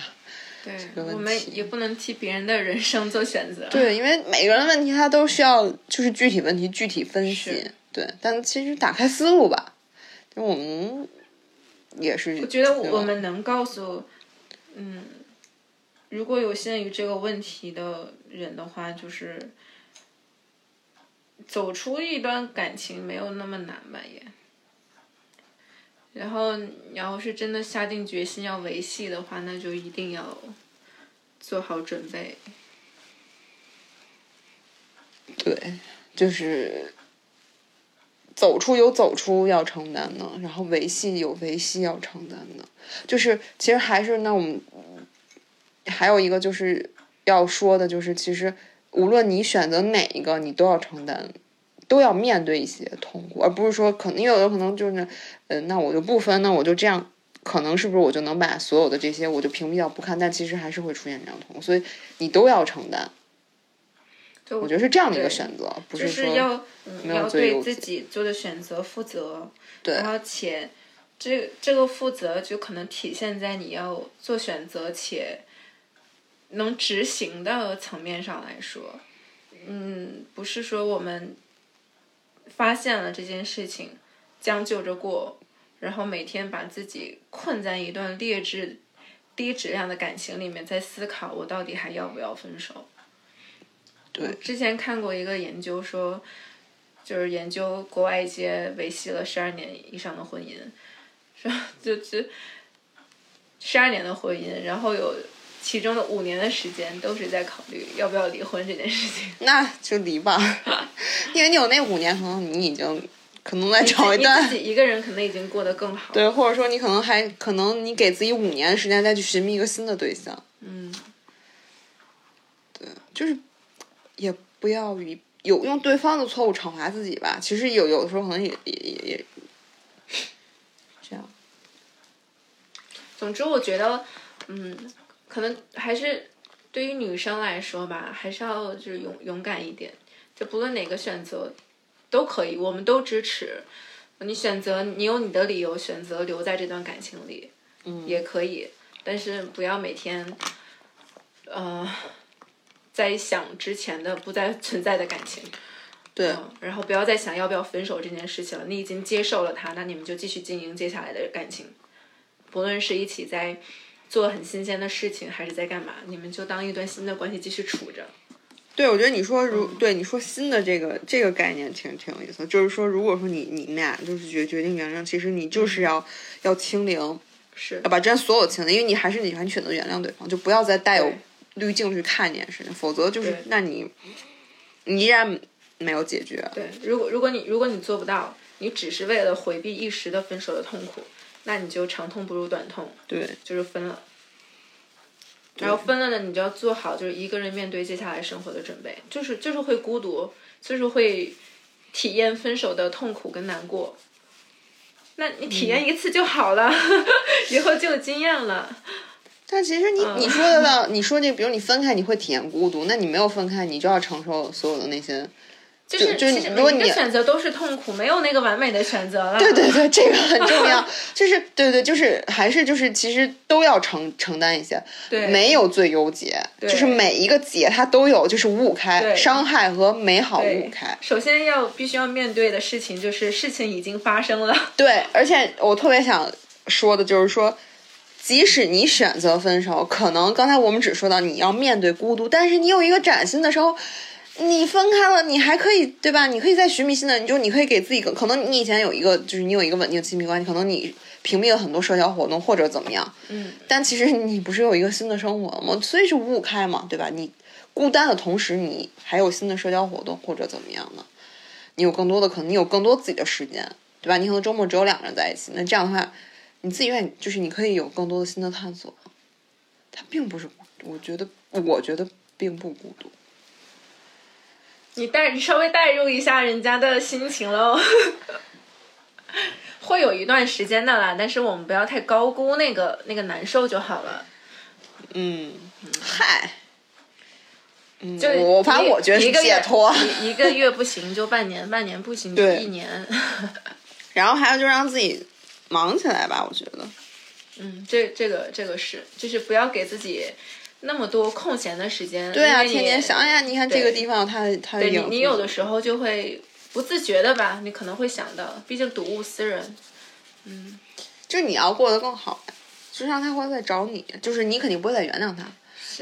对，我们也不能替别人的人生做选择。对，因为每个人的问题他都需要就是具体问题具体分析。对，但其实打开思路吧，就我们也是。我觉得我们能告诉，嗯。如果有陷于这个问题的人的话，就是走出一段感情没有那么难吧也。然后你要是真的下定决心要维系的话，那就一定要做好准备。对，就是走出有走出要承担的，然后维系有维系要承担的，就是其实还是那我们还有一个就是要说的，就是其实无论你选择哪一个，你都要承担。都要面对一些痛苦，而不是说可能因为有的可能就是，呃，那我就不分，那我就这样，可能是不是我就能把所有的这些我就屏蔽掉不看？但其实还是会出现这样痛苦，所以你都要承担。就我觉得是这样的一个选择，不就是说要嗯没有要对自己做的选择负责，对然后且这这个负责就可能体现在你要做选择且能执行的层面上来说，嗯，不是说我们发现了这件事情，将就着过，然后每天把自己困在一段劣质、低质量的感情里面，在思考我到底还要不要分手。对之前看过一个研究说，就是研究国外一些维系了十二年以上的婚姻，说 <laughs> 就就十二年的婚姻，然后有其中的五年的时间都是在考虑要不要离婚这件事情。<laughs> 那就离吧，<laughs> 因为你有那五年，可能你已经可能再找一你段自己一个人可能已经过得更好。对，或者说你可能还可能你给自己五年的时间再去寻觅一个新的对象，嗯，对就是也不要以有用对方的错误惩罚自己吧。其实有有的时候可能也也也也这样。总之我觉得，嗯，可能还是对于女生来说吧，还是要就是勇勇敢一点，就不论哪个选择都可以，我们都支持。你选择，你有你的理由选择留在这段感情里，嗯也可以，但是不要每天，呃，在想之前的不再存在的感情。<laughs> 对，嗯，然后不要再想要不要分手这件事情了。你已经接受了他，那你们就继续经营接下来的感情，不论是一起在做很新鲜的事情，还是在干嘛，你们就当一段新的关系继续处着。对，我觉得你说如对你说新的这个这个概念挺挺有意思，就是说如果说你你们俩就是决决定原谅，其实你就是要、要清零，是要把之前所有清零，因为你还是你还你选择原谅对方，就不要再带有滤镜去看这件事情，否则就是那你你依然没有解决。对，如果如果你如果你做不到，你只是为了回避一时的分手的痛苦，那你就长痛不如短痛，对就是分了。然后分了呢，你就要做好就是一个人面对接下来生活的准备，就是就是会孤独，就是会体验分手的痛苦跟难过。那你体验一次就好了，<laughs> 以后就有经验了。<laughs> 但其实你、嗯你说的到，你说这，比如你分开你会体验孤独，那你没有分开，你就要承受所有的那些。就是就其实每一如果你个选择都是痛苦，没有那个完美的选择了。对对对，<laughs> 这个很重要。就是对对，就是还是就是，其实都要承承担一些，对没有最优解，就是每一个解它都有，就是五五开，对伤害和美好五五开。首先要必须要面对的事情就是事情已经发生了。对，而且我特别想说的就是说，即使你选择分手，可能刚才我们只说到你要面对孤独，但是你有一个崭新的时候，你分开了，你还可以对吧？你可以再寻觅新的，你就你可以给自己个，可能你以前有一个，就是你有一个稳定亲密关系，可能你屏蔽了很多社交活动或者怎么样，嗯，但其实你不是有一个新的生活了吗？所以是五五开嘛，对吧？你孤单的同时，你还有新的社交活动或者怎么样呢？你有更多的可能，你有更多自己的时间，对吧？你可能周末只有两个人在一起，那这样的话，你自己愿意，就是你可以有更多的新的探索。他并不是，我觉得，我觉得并不孤独。你带你稍微代入一下人家的心情喽，<laughs> 会有一段时间的啦，但是我们不要太高估那个那个难受就好了。嗯，嗨，嗯，就我反正我觉得是解脱。一一个月不行就半年，半年不行就一年。<laughs> 然后还有就让自己忙起来吧，我觉得。嗯，这这个这个是，就是不要给自己那么多空闲的时间。对啊，天天想，哎呀，你看这个地方它它对你，你有的时候就会不自觉的吧，你可能会想到，毕竟睹物思人。嗯就是你要过得更好呀，就是让他会再找你，就是你肯定不会再原谅他，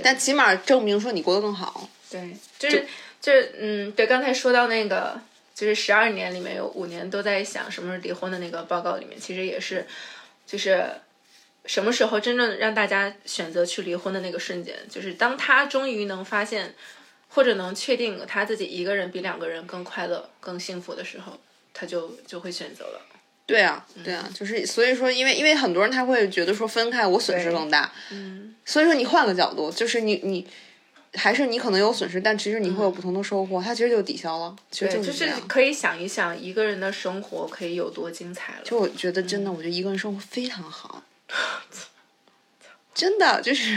但起码证明说你过得更好。对，就是就是嗯，对，刚才说到那个，就是十二年里面有五年都在想什么时候离婚的那个报告里面，其实也是，就是什么时候真正让大家选择去离婚的那个瞬间，就是当他终于能发现，或者能确定他自己一个人比两个人更快乐、更幸福的时候，他就就会选择了。对啊，对啊，就是所以说，因为因为很多人他会觉得说分开我损失更大，嗯，所以说你换个角度，就是你你还是你可能有损失，但其实你会有不同的收获，它其实就抵消了，其实，就是是这样。可以想一想一个人的生活可以有多精彩了。就我觉得真的，我觉得一个人生活非常好，<laughs> 真的就是，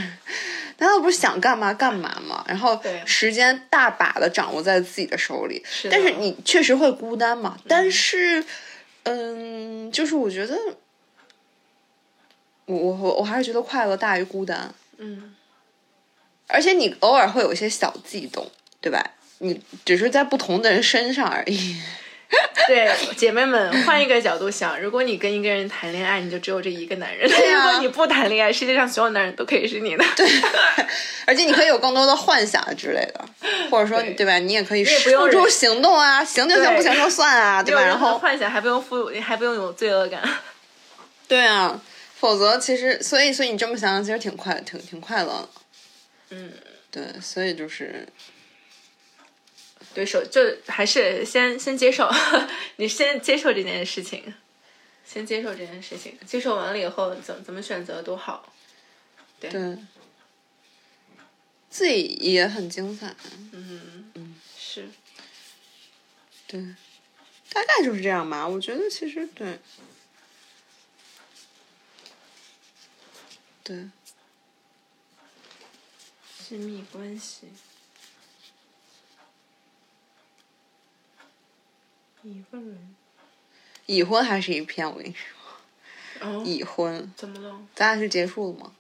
难道不是想干嘛干嘛吗？然后时间大把的掌握在自己的手里，是但是你确实会孤单嘛？但是，嗯，就是我觉得，我我我我还是觉得快乐大于孤单，嗯，而且你偶尔会有一些小悸动，对吧？你只是在不同的人身上而已。<laughs> 对，姐妹们，换一个角度想，如果你跟一个人谈恋爱，你就只有这一个男人；对啊如果你不谈恋爱，世界上所有男人都可以是你的。对，<laughs> 而且你可以有更多的幻想之类的，<laughs> 或者说对对吧？你也可以付诸行动啊，行就行，不行就算啊，对吧？然后幻想，还不用负，还不用有罪恶感。对啊，否则其实，所以所以你这么想想，其实挺快，挺挺快乐的。嗯，对，所以就是对手就还是先先接受，<laughs> 你先接受这件事情，先接受这件事情，接受完了以后，怎怎么选择都好。对，自己也很精彩。嗯嗯是，对，大概就是这样吧。我觉得其实对，对，亲密关系，一个人，已婚还是一片，我跟你说，哦，已婚，怎么了？咱俩是结束了吗？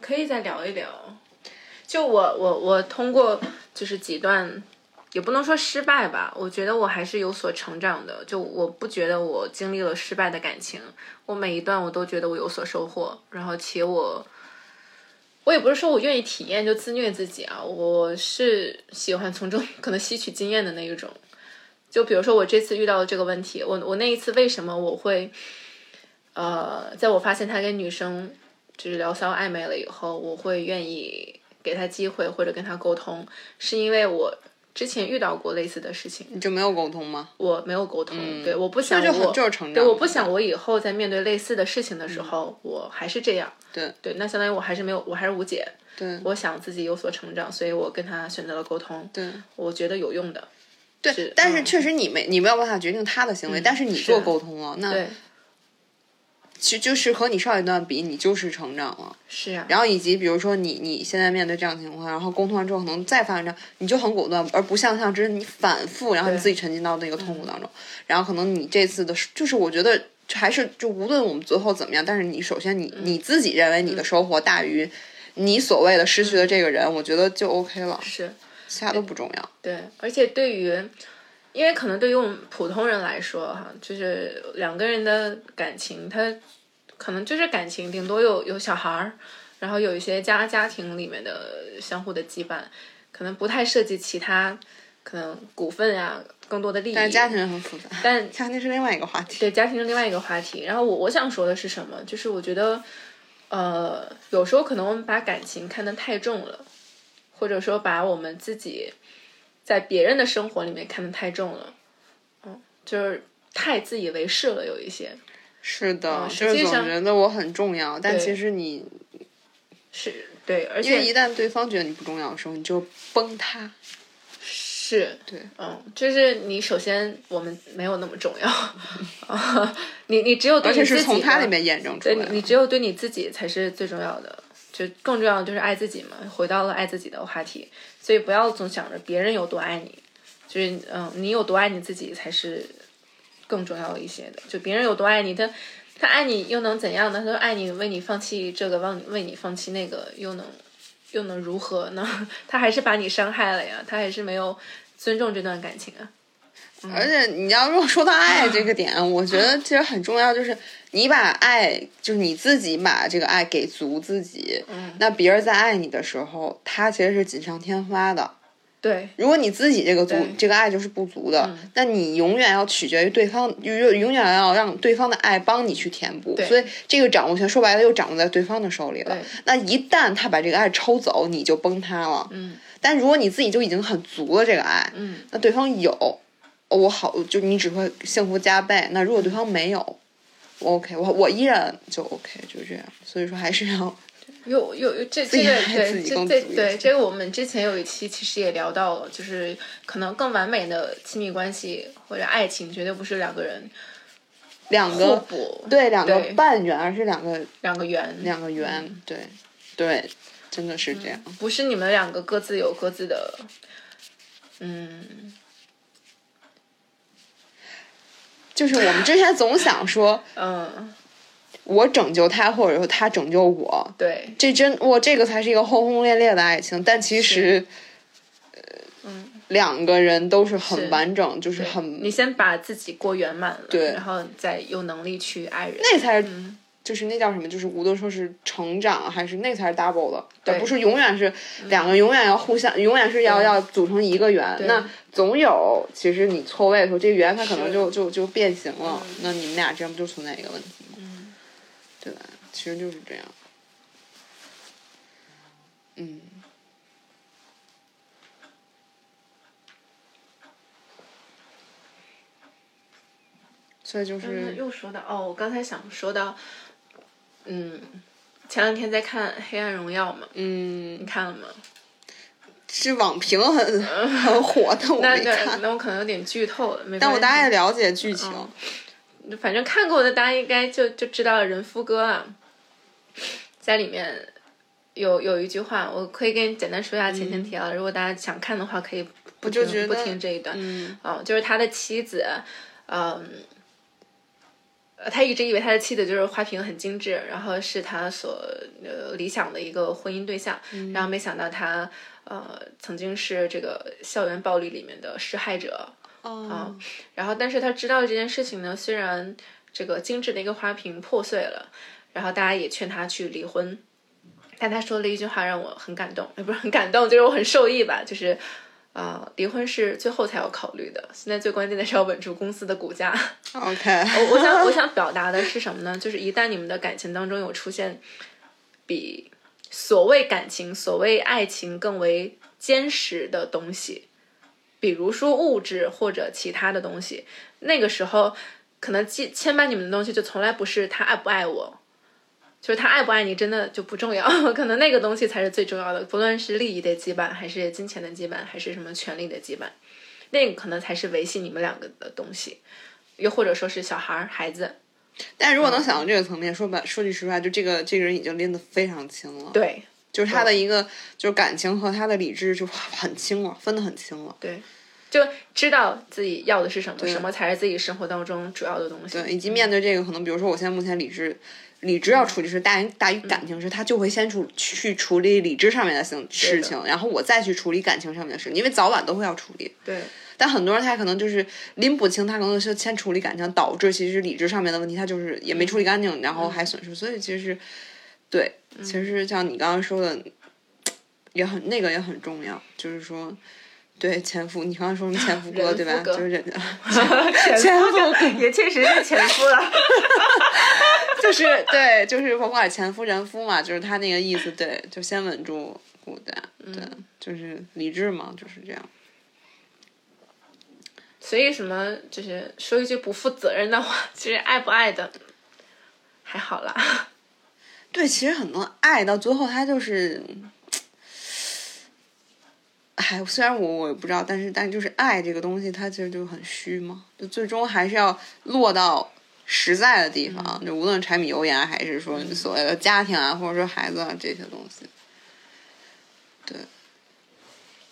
可以再聊一聊。就我我我通过就是几段，也不能说失败吧，我觉得我还是有所成长的。就我不觉得我经历了失败的感情，我每一段我都觉得我有所收获，然后且我。我也不是说我愿意体验就自虐自己啊，我是喜欢从中 <laughs> 可能吸取经验的那一种。就比如说我这次遇到的这个问题，我我那一次为什么我会，呃，在我发现他跟女生就是聊骚暧昧了以后，我会愿意给他机会或者跟他沟通，是因为我之前遇到过类似的事情，你就没有沟通吗？我没有沟通，对，我不想我就是成长。对，我不想我以后在面对类似的事情的时候，我还是这样。对对，那相当于我还是没有，我还是无解。对我想自己有所成长，所以我跟他选择了沟通。对我觉得有用的。对是，但是嗯确实你没你没有办法决定他的行为，但是你做沟通了，那对，其实就是和你上一段比，你就是成长了。是啊。然后以及比如说你你现在面对这样的情况，然后沟通完之后可能再发生这样，你就很果断，而不像像之前你反复，然后你自己沉浸到那个痛苦当中，然后可能你这次的就是我觉得还是就无论我们最后怎么样，但是你首先你你自己认为你的收获大于你所谓的失去的这个人，我觉得就 OK 了，是。其他都不重要。对，而且对于，因为可能对于我们普通人来说，哈，就是两个人的感情，他可能就是感情，顶多有有小孩儿，然后有一些家家庭里面的相互的羁绊，可能不太涉及其他，可能股份呀、更多的利益。但家庭很复杂，但家庭是另外一个话题。对家庭是另外一个话题。然后我我想说的是什么？就是我觉得，呃，有时候可能我们把感情看得太重了，或者说把我们自己在别人的生活里面看得太重了，嗯，就是太自以为是了，有一些是的，嗯实就是总际上觉得我很重要，但其实你是对，而且一旦对方觉得你不重要的时候，你就崩塌。是对，嗯，就是你首先我们没有那么重要，<laughs> 啊，你你只有对而且你自己是从他的里面验证出来的。你只有对你自己才是最重要的，就更重要的就是爱自己嘛。回到了爱自己的话题，所以不要总想着别人有多爱你，就是嗯，你有多爱你自己才是更重要一些的。就别人有多爱你，他他爱你又能怎样呢？他说爱你，为你放弃这个，为你为你放弃那个，又能又能如何呢？<laughs> 他还是把你伤害了呀，他还是没有尊重这段感情啊。而且你要如果说到爱这个点，<laughs> 我觉得其实很重要，就是你把爱，就是你自己把这个爱给足自己，嗯那别人在爱你的时候，他其实是锦上添花的。对，如果你自己这个足这个爱就是不足的，嗯那你永远要取决于对方，永永远要让对方的爱帮你去填补。所以这个掌握权说白了又掌握在对方的手里了。那一旦他把这个爱抽走，你就崩塌了。嗯但如果你自己就已经很足了这个爱，嗯，那对方有，哦我好，就你只会幸福加倍。那如果对方没有，我 OK，我我依然就 OK，就这样。所以说还是要 <laughs> 有有有这这个对这这对这个我们之前有一期其实也聊到了，就是可能更完美的亲密关系或者爱情，绝对不是两个人两个补，对两个半圆，而是两个两个圆，两个圆，对对，真的是这样。不是你们两个各自有各自的，嗯就是我们之前总想说，<laughs> 嗯，我拯救他，或者说他拯救我，对，这真我，这个才是一个轰轰烈烈的爱情。但其实，嗯，两个人都是很完整，就是很你先把自己过圆满了，对。然后再有能力去爱人，那才是嗯就是那叫什么？就是无论说是成长还是那才是 double 的，对不是永远是两个永远要互相，永远是要要组成一个圆。那总有其实你错位的时候，这个圆它可能就就就变形了。嗯那你们俩这样不就存在一个问题吗？嗯对吧？其实就是这样。嗯。所以就是又说到哦，我刚才想说到，嗯，前两天在看《黑暗荣耀》嘛，嗯你，看了吗？是网评很很火，但我没 <laughs> 看。那我可能有点剧透了，没。但我大概了解剧情。嗯反正看过的大家应该就就知道人夫哥啊，在里面有有一句话，我可以给你简单说一下前前提要。如果大家想看的话，可以不听不听这一段。嗯嗯，就是他的妻子，嗯，呃他一直以为他的妻子就是花瓶很精致，然后是他所呃理想的一个婚姻对象，然后没想到他呃曾经是这个校园暴力里面的施害者。哦，然后，但是他知道这件事情呢，虽然这个精致的一个花瓶破碎了，然后大家也劝他去离婚，但他说了一句话让我很感动，也不是很感动，就是我很受益吧，就是，呃，离婚是最后才要考虑的，现在最关键的是要稳住公司的股价。<laughs> OK，我我想我想表达的是什么呢？就是一旦你们的感情当中有出现比所谓感情、所谓爱情更为坚实的东西，比如说物质或者其他的东西，那个时候可能牵牵绊你们的东西就从来不是他爱不爱我。就是他爱不爱你，真的就不重要，<laughs> 可能那个东西才是最重要的。不论是利益的羁绊，还是金钱的羁绊，还是什么权利的羁绊，那个可能才是维系你们两个的东西。又或者说是小孩儿、孩子，但如果能想到这个层面，说白说句实话，就这个这个人已经拎得非常清了。，对就是他的一个就是感情和他的理智就 <laughs> 很清了，分得很清了。对，就知道自己要的是什么，什么才是自己生活当中主要的东西。对，以及面对这个，可能比如说我现在目前理智。理智要处理是大于大于嗯。感情时，他就会先处去处理理智上面的事事情，然后我再去处理感情上面的事，因为早晚都会要处理。对。但很多人他可能就是拎不清，他可能是先处理感情，导致其实理智上面的问题，他就是也没处理干净，然后还损失。所以其实，对，其实像你刚刚说的，也很那个也很重要，就是说，对前夫，你刚刚说什么前夫哥人对吧？就是人家，前夫也确实是前夫了。<laughs> 就是对，就是甭管前夫人夫嘛，就是他那个意思，对，就先稳住骨架，对，就是理智嘛，就是这样。所以什么就是说一句不负责任的话，其实爱不爱的还好啦。<laughs> 对，其实很多爱到最后，他就是，哎，虽然我我也不知道，但是但就是爱这个东西，它其实就很虚嘛，就最终还是要落到实在的地方，就无论柴米油盐，还是说你所谓的家庭啊，或者说孩子啊这些东西。对，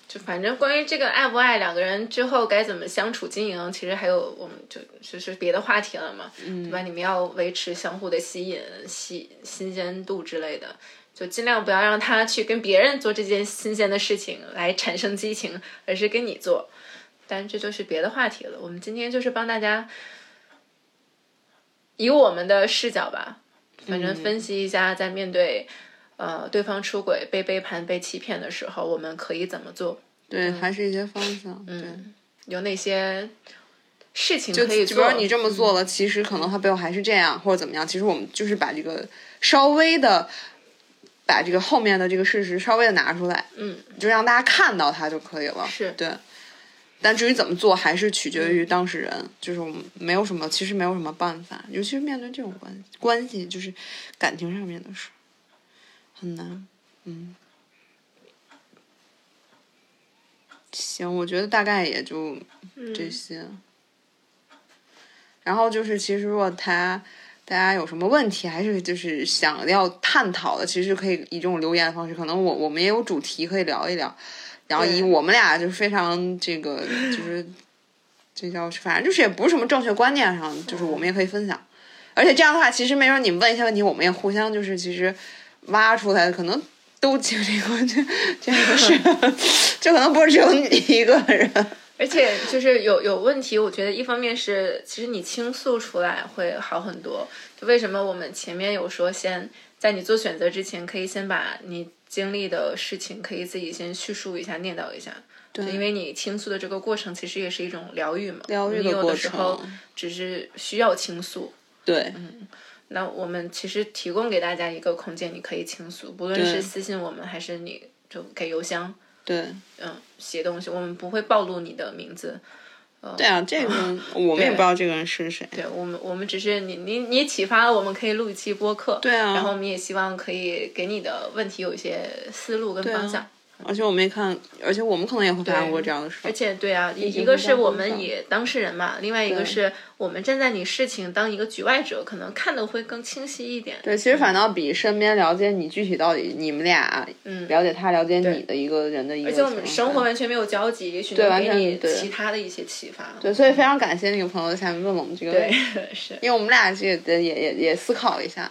就反正关于这个爱不爱，两个人之后该怎么相处经营，其实还有我们就就是别的话题了嘛，对吧？你们要维持相互的吸引、吸新鲜度之类的，就尽量不要让他去跟别人做这件新鲜的事情来产生激情，而是跟你做。但这就是别的话题了。我们今天就是帮大家以我们的视角吧，反正分析一下，在面对呃对方出轨、被背叛、被欺骗的时候，我们可以怎么做？对，还是一些方向。嗯，有哪些事情就可以做？就比如你这么做了，其实可能他背后还是这样，或者怎么样。其实我们就是把这个稍微的。把这个后面的这个事实稍微的拿出来，嗯，就让大家看到它就可以了。是对，但至于怎么做，还是取决于当事人，就是我们没有什么，其实没有什么办法，尤其是面对这种关关系，就是感情上面的事，很难。嗯，行，我觉得大概也就这些。然后就是，其实如果他。大家有什么问题，还是就是想要探讨的，其实可以以这种留言的方式。可能我我们也有主题可以聊一聊，然后以我们俩就非常这个就是这叫反正就是也不是什么正确观念上，就是我们也可以分享。而且这样的话，其实没准你们问一些问题，我们也互相就是其实挖出来的可能都经历过这这个事，<laughs> 就可能不是只有你一个人。而且就是有有问题，我觉得一方面是其实你倾诉出来会好很多。就为什么我们前面有说，先在你做选择之前，可以先把你经历的事情可以自己先叙述一下、念叨一下。对，因为你倾诉的这个过程其实也是一种疗愈嘛。疗愈的过程。有的时候只是需要倾诉。对，嗯，那我们其实提供给大家一个空间，你可以倾诉，不论是私信我们，还是你就给邮箱。对，嗯，写东西，我们不会暴露你的名字。呃、对啊，这个 <laughs> 我们也不知道这个人是谁。对我们，我们只是你你你启发了我们，可以录一期播客。对啊。然后我们也希望可以给你的问题有一些思路跟方向。而且我没看，而且我们可能也会发生过这样的事。而且对啊，一一个是我们以当事人嘛，另外一个是我们站在你事情当一个局外者，可能看的会更清晰一点。对，其实反倒比身边了解你具体到底你们俩，嗯，了解他了解你的一个人的一个。而且我们生活完全没有交集，也许能给你其他的一些启发。对，所以非常感谢那个朋友在下面问了我们这个问题，<laughs> 是因为我们俩这个也也也思考了一下。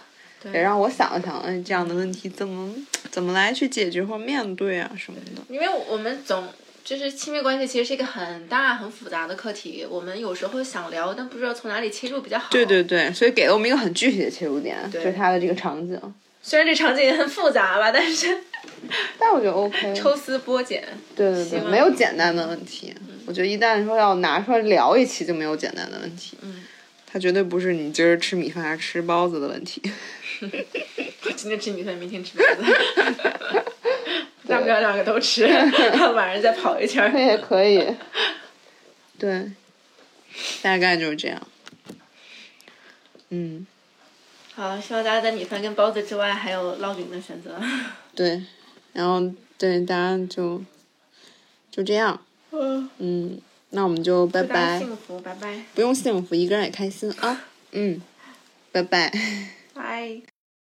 也让我想了想，哎，这样的问题怎么怎么来去解决或面对啊什么的？因为我们总就是亲密关系，其实是一个很大很复杂的课题。我们有时候想聊，但不知道从哪里切入比较好。对对对，所以给了我们一个很具体的切入点，就是他的这个场景。虽然这场景也很复杂吧，但是，<laughs> 但我觉得 OK。<laughs> 抽丝剥茧。对对对，没有简单的问题。我觉得一旦说要拿出来聊一期，就没有简单的问题。嗯。它绝对不是你今儿吃米饭还是吃包子的问题。<laughs> 我今天吃米饭，明天吃包子，大不了两个都吃，晚上再跑一圈 <laughs> 也可以。对，大概就是这样。嗯。好，希望大家在米饭跟包子之外还有烙饼的选择。对，然后对大家就就这样。嗯。嗯。那我们就拜拜。幸福，拜拜。不用幸福，一个人也开心啊。嗯，拜拜。拜。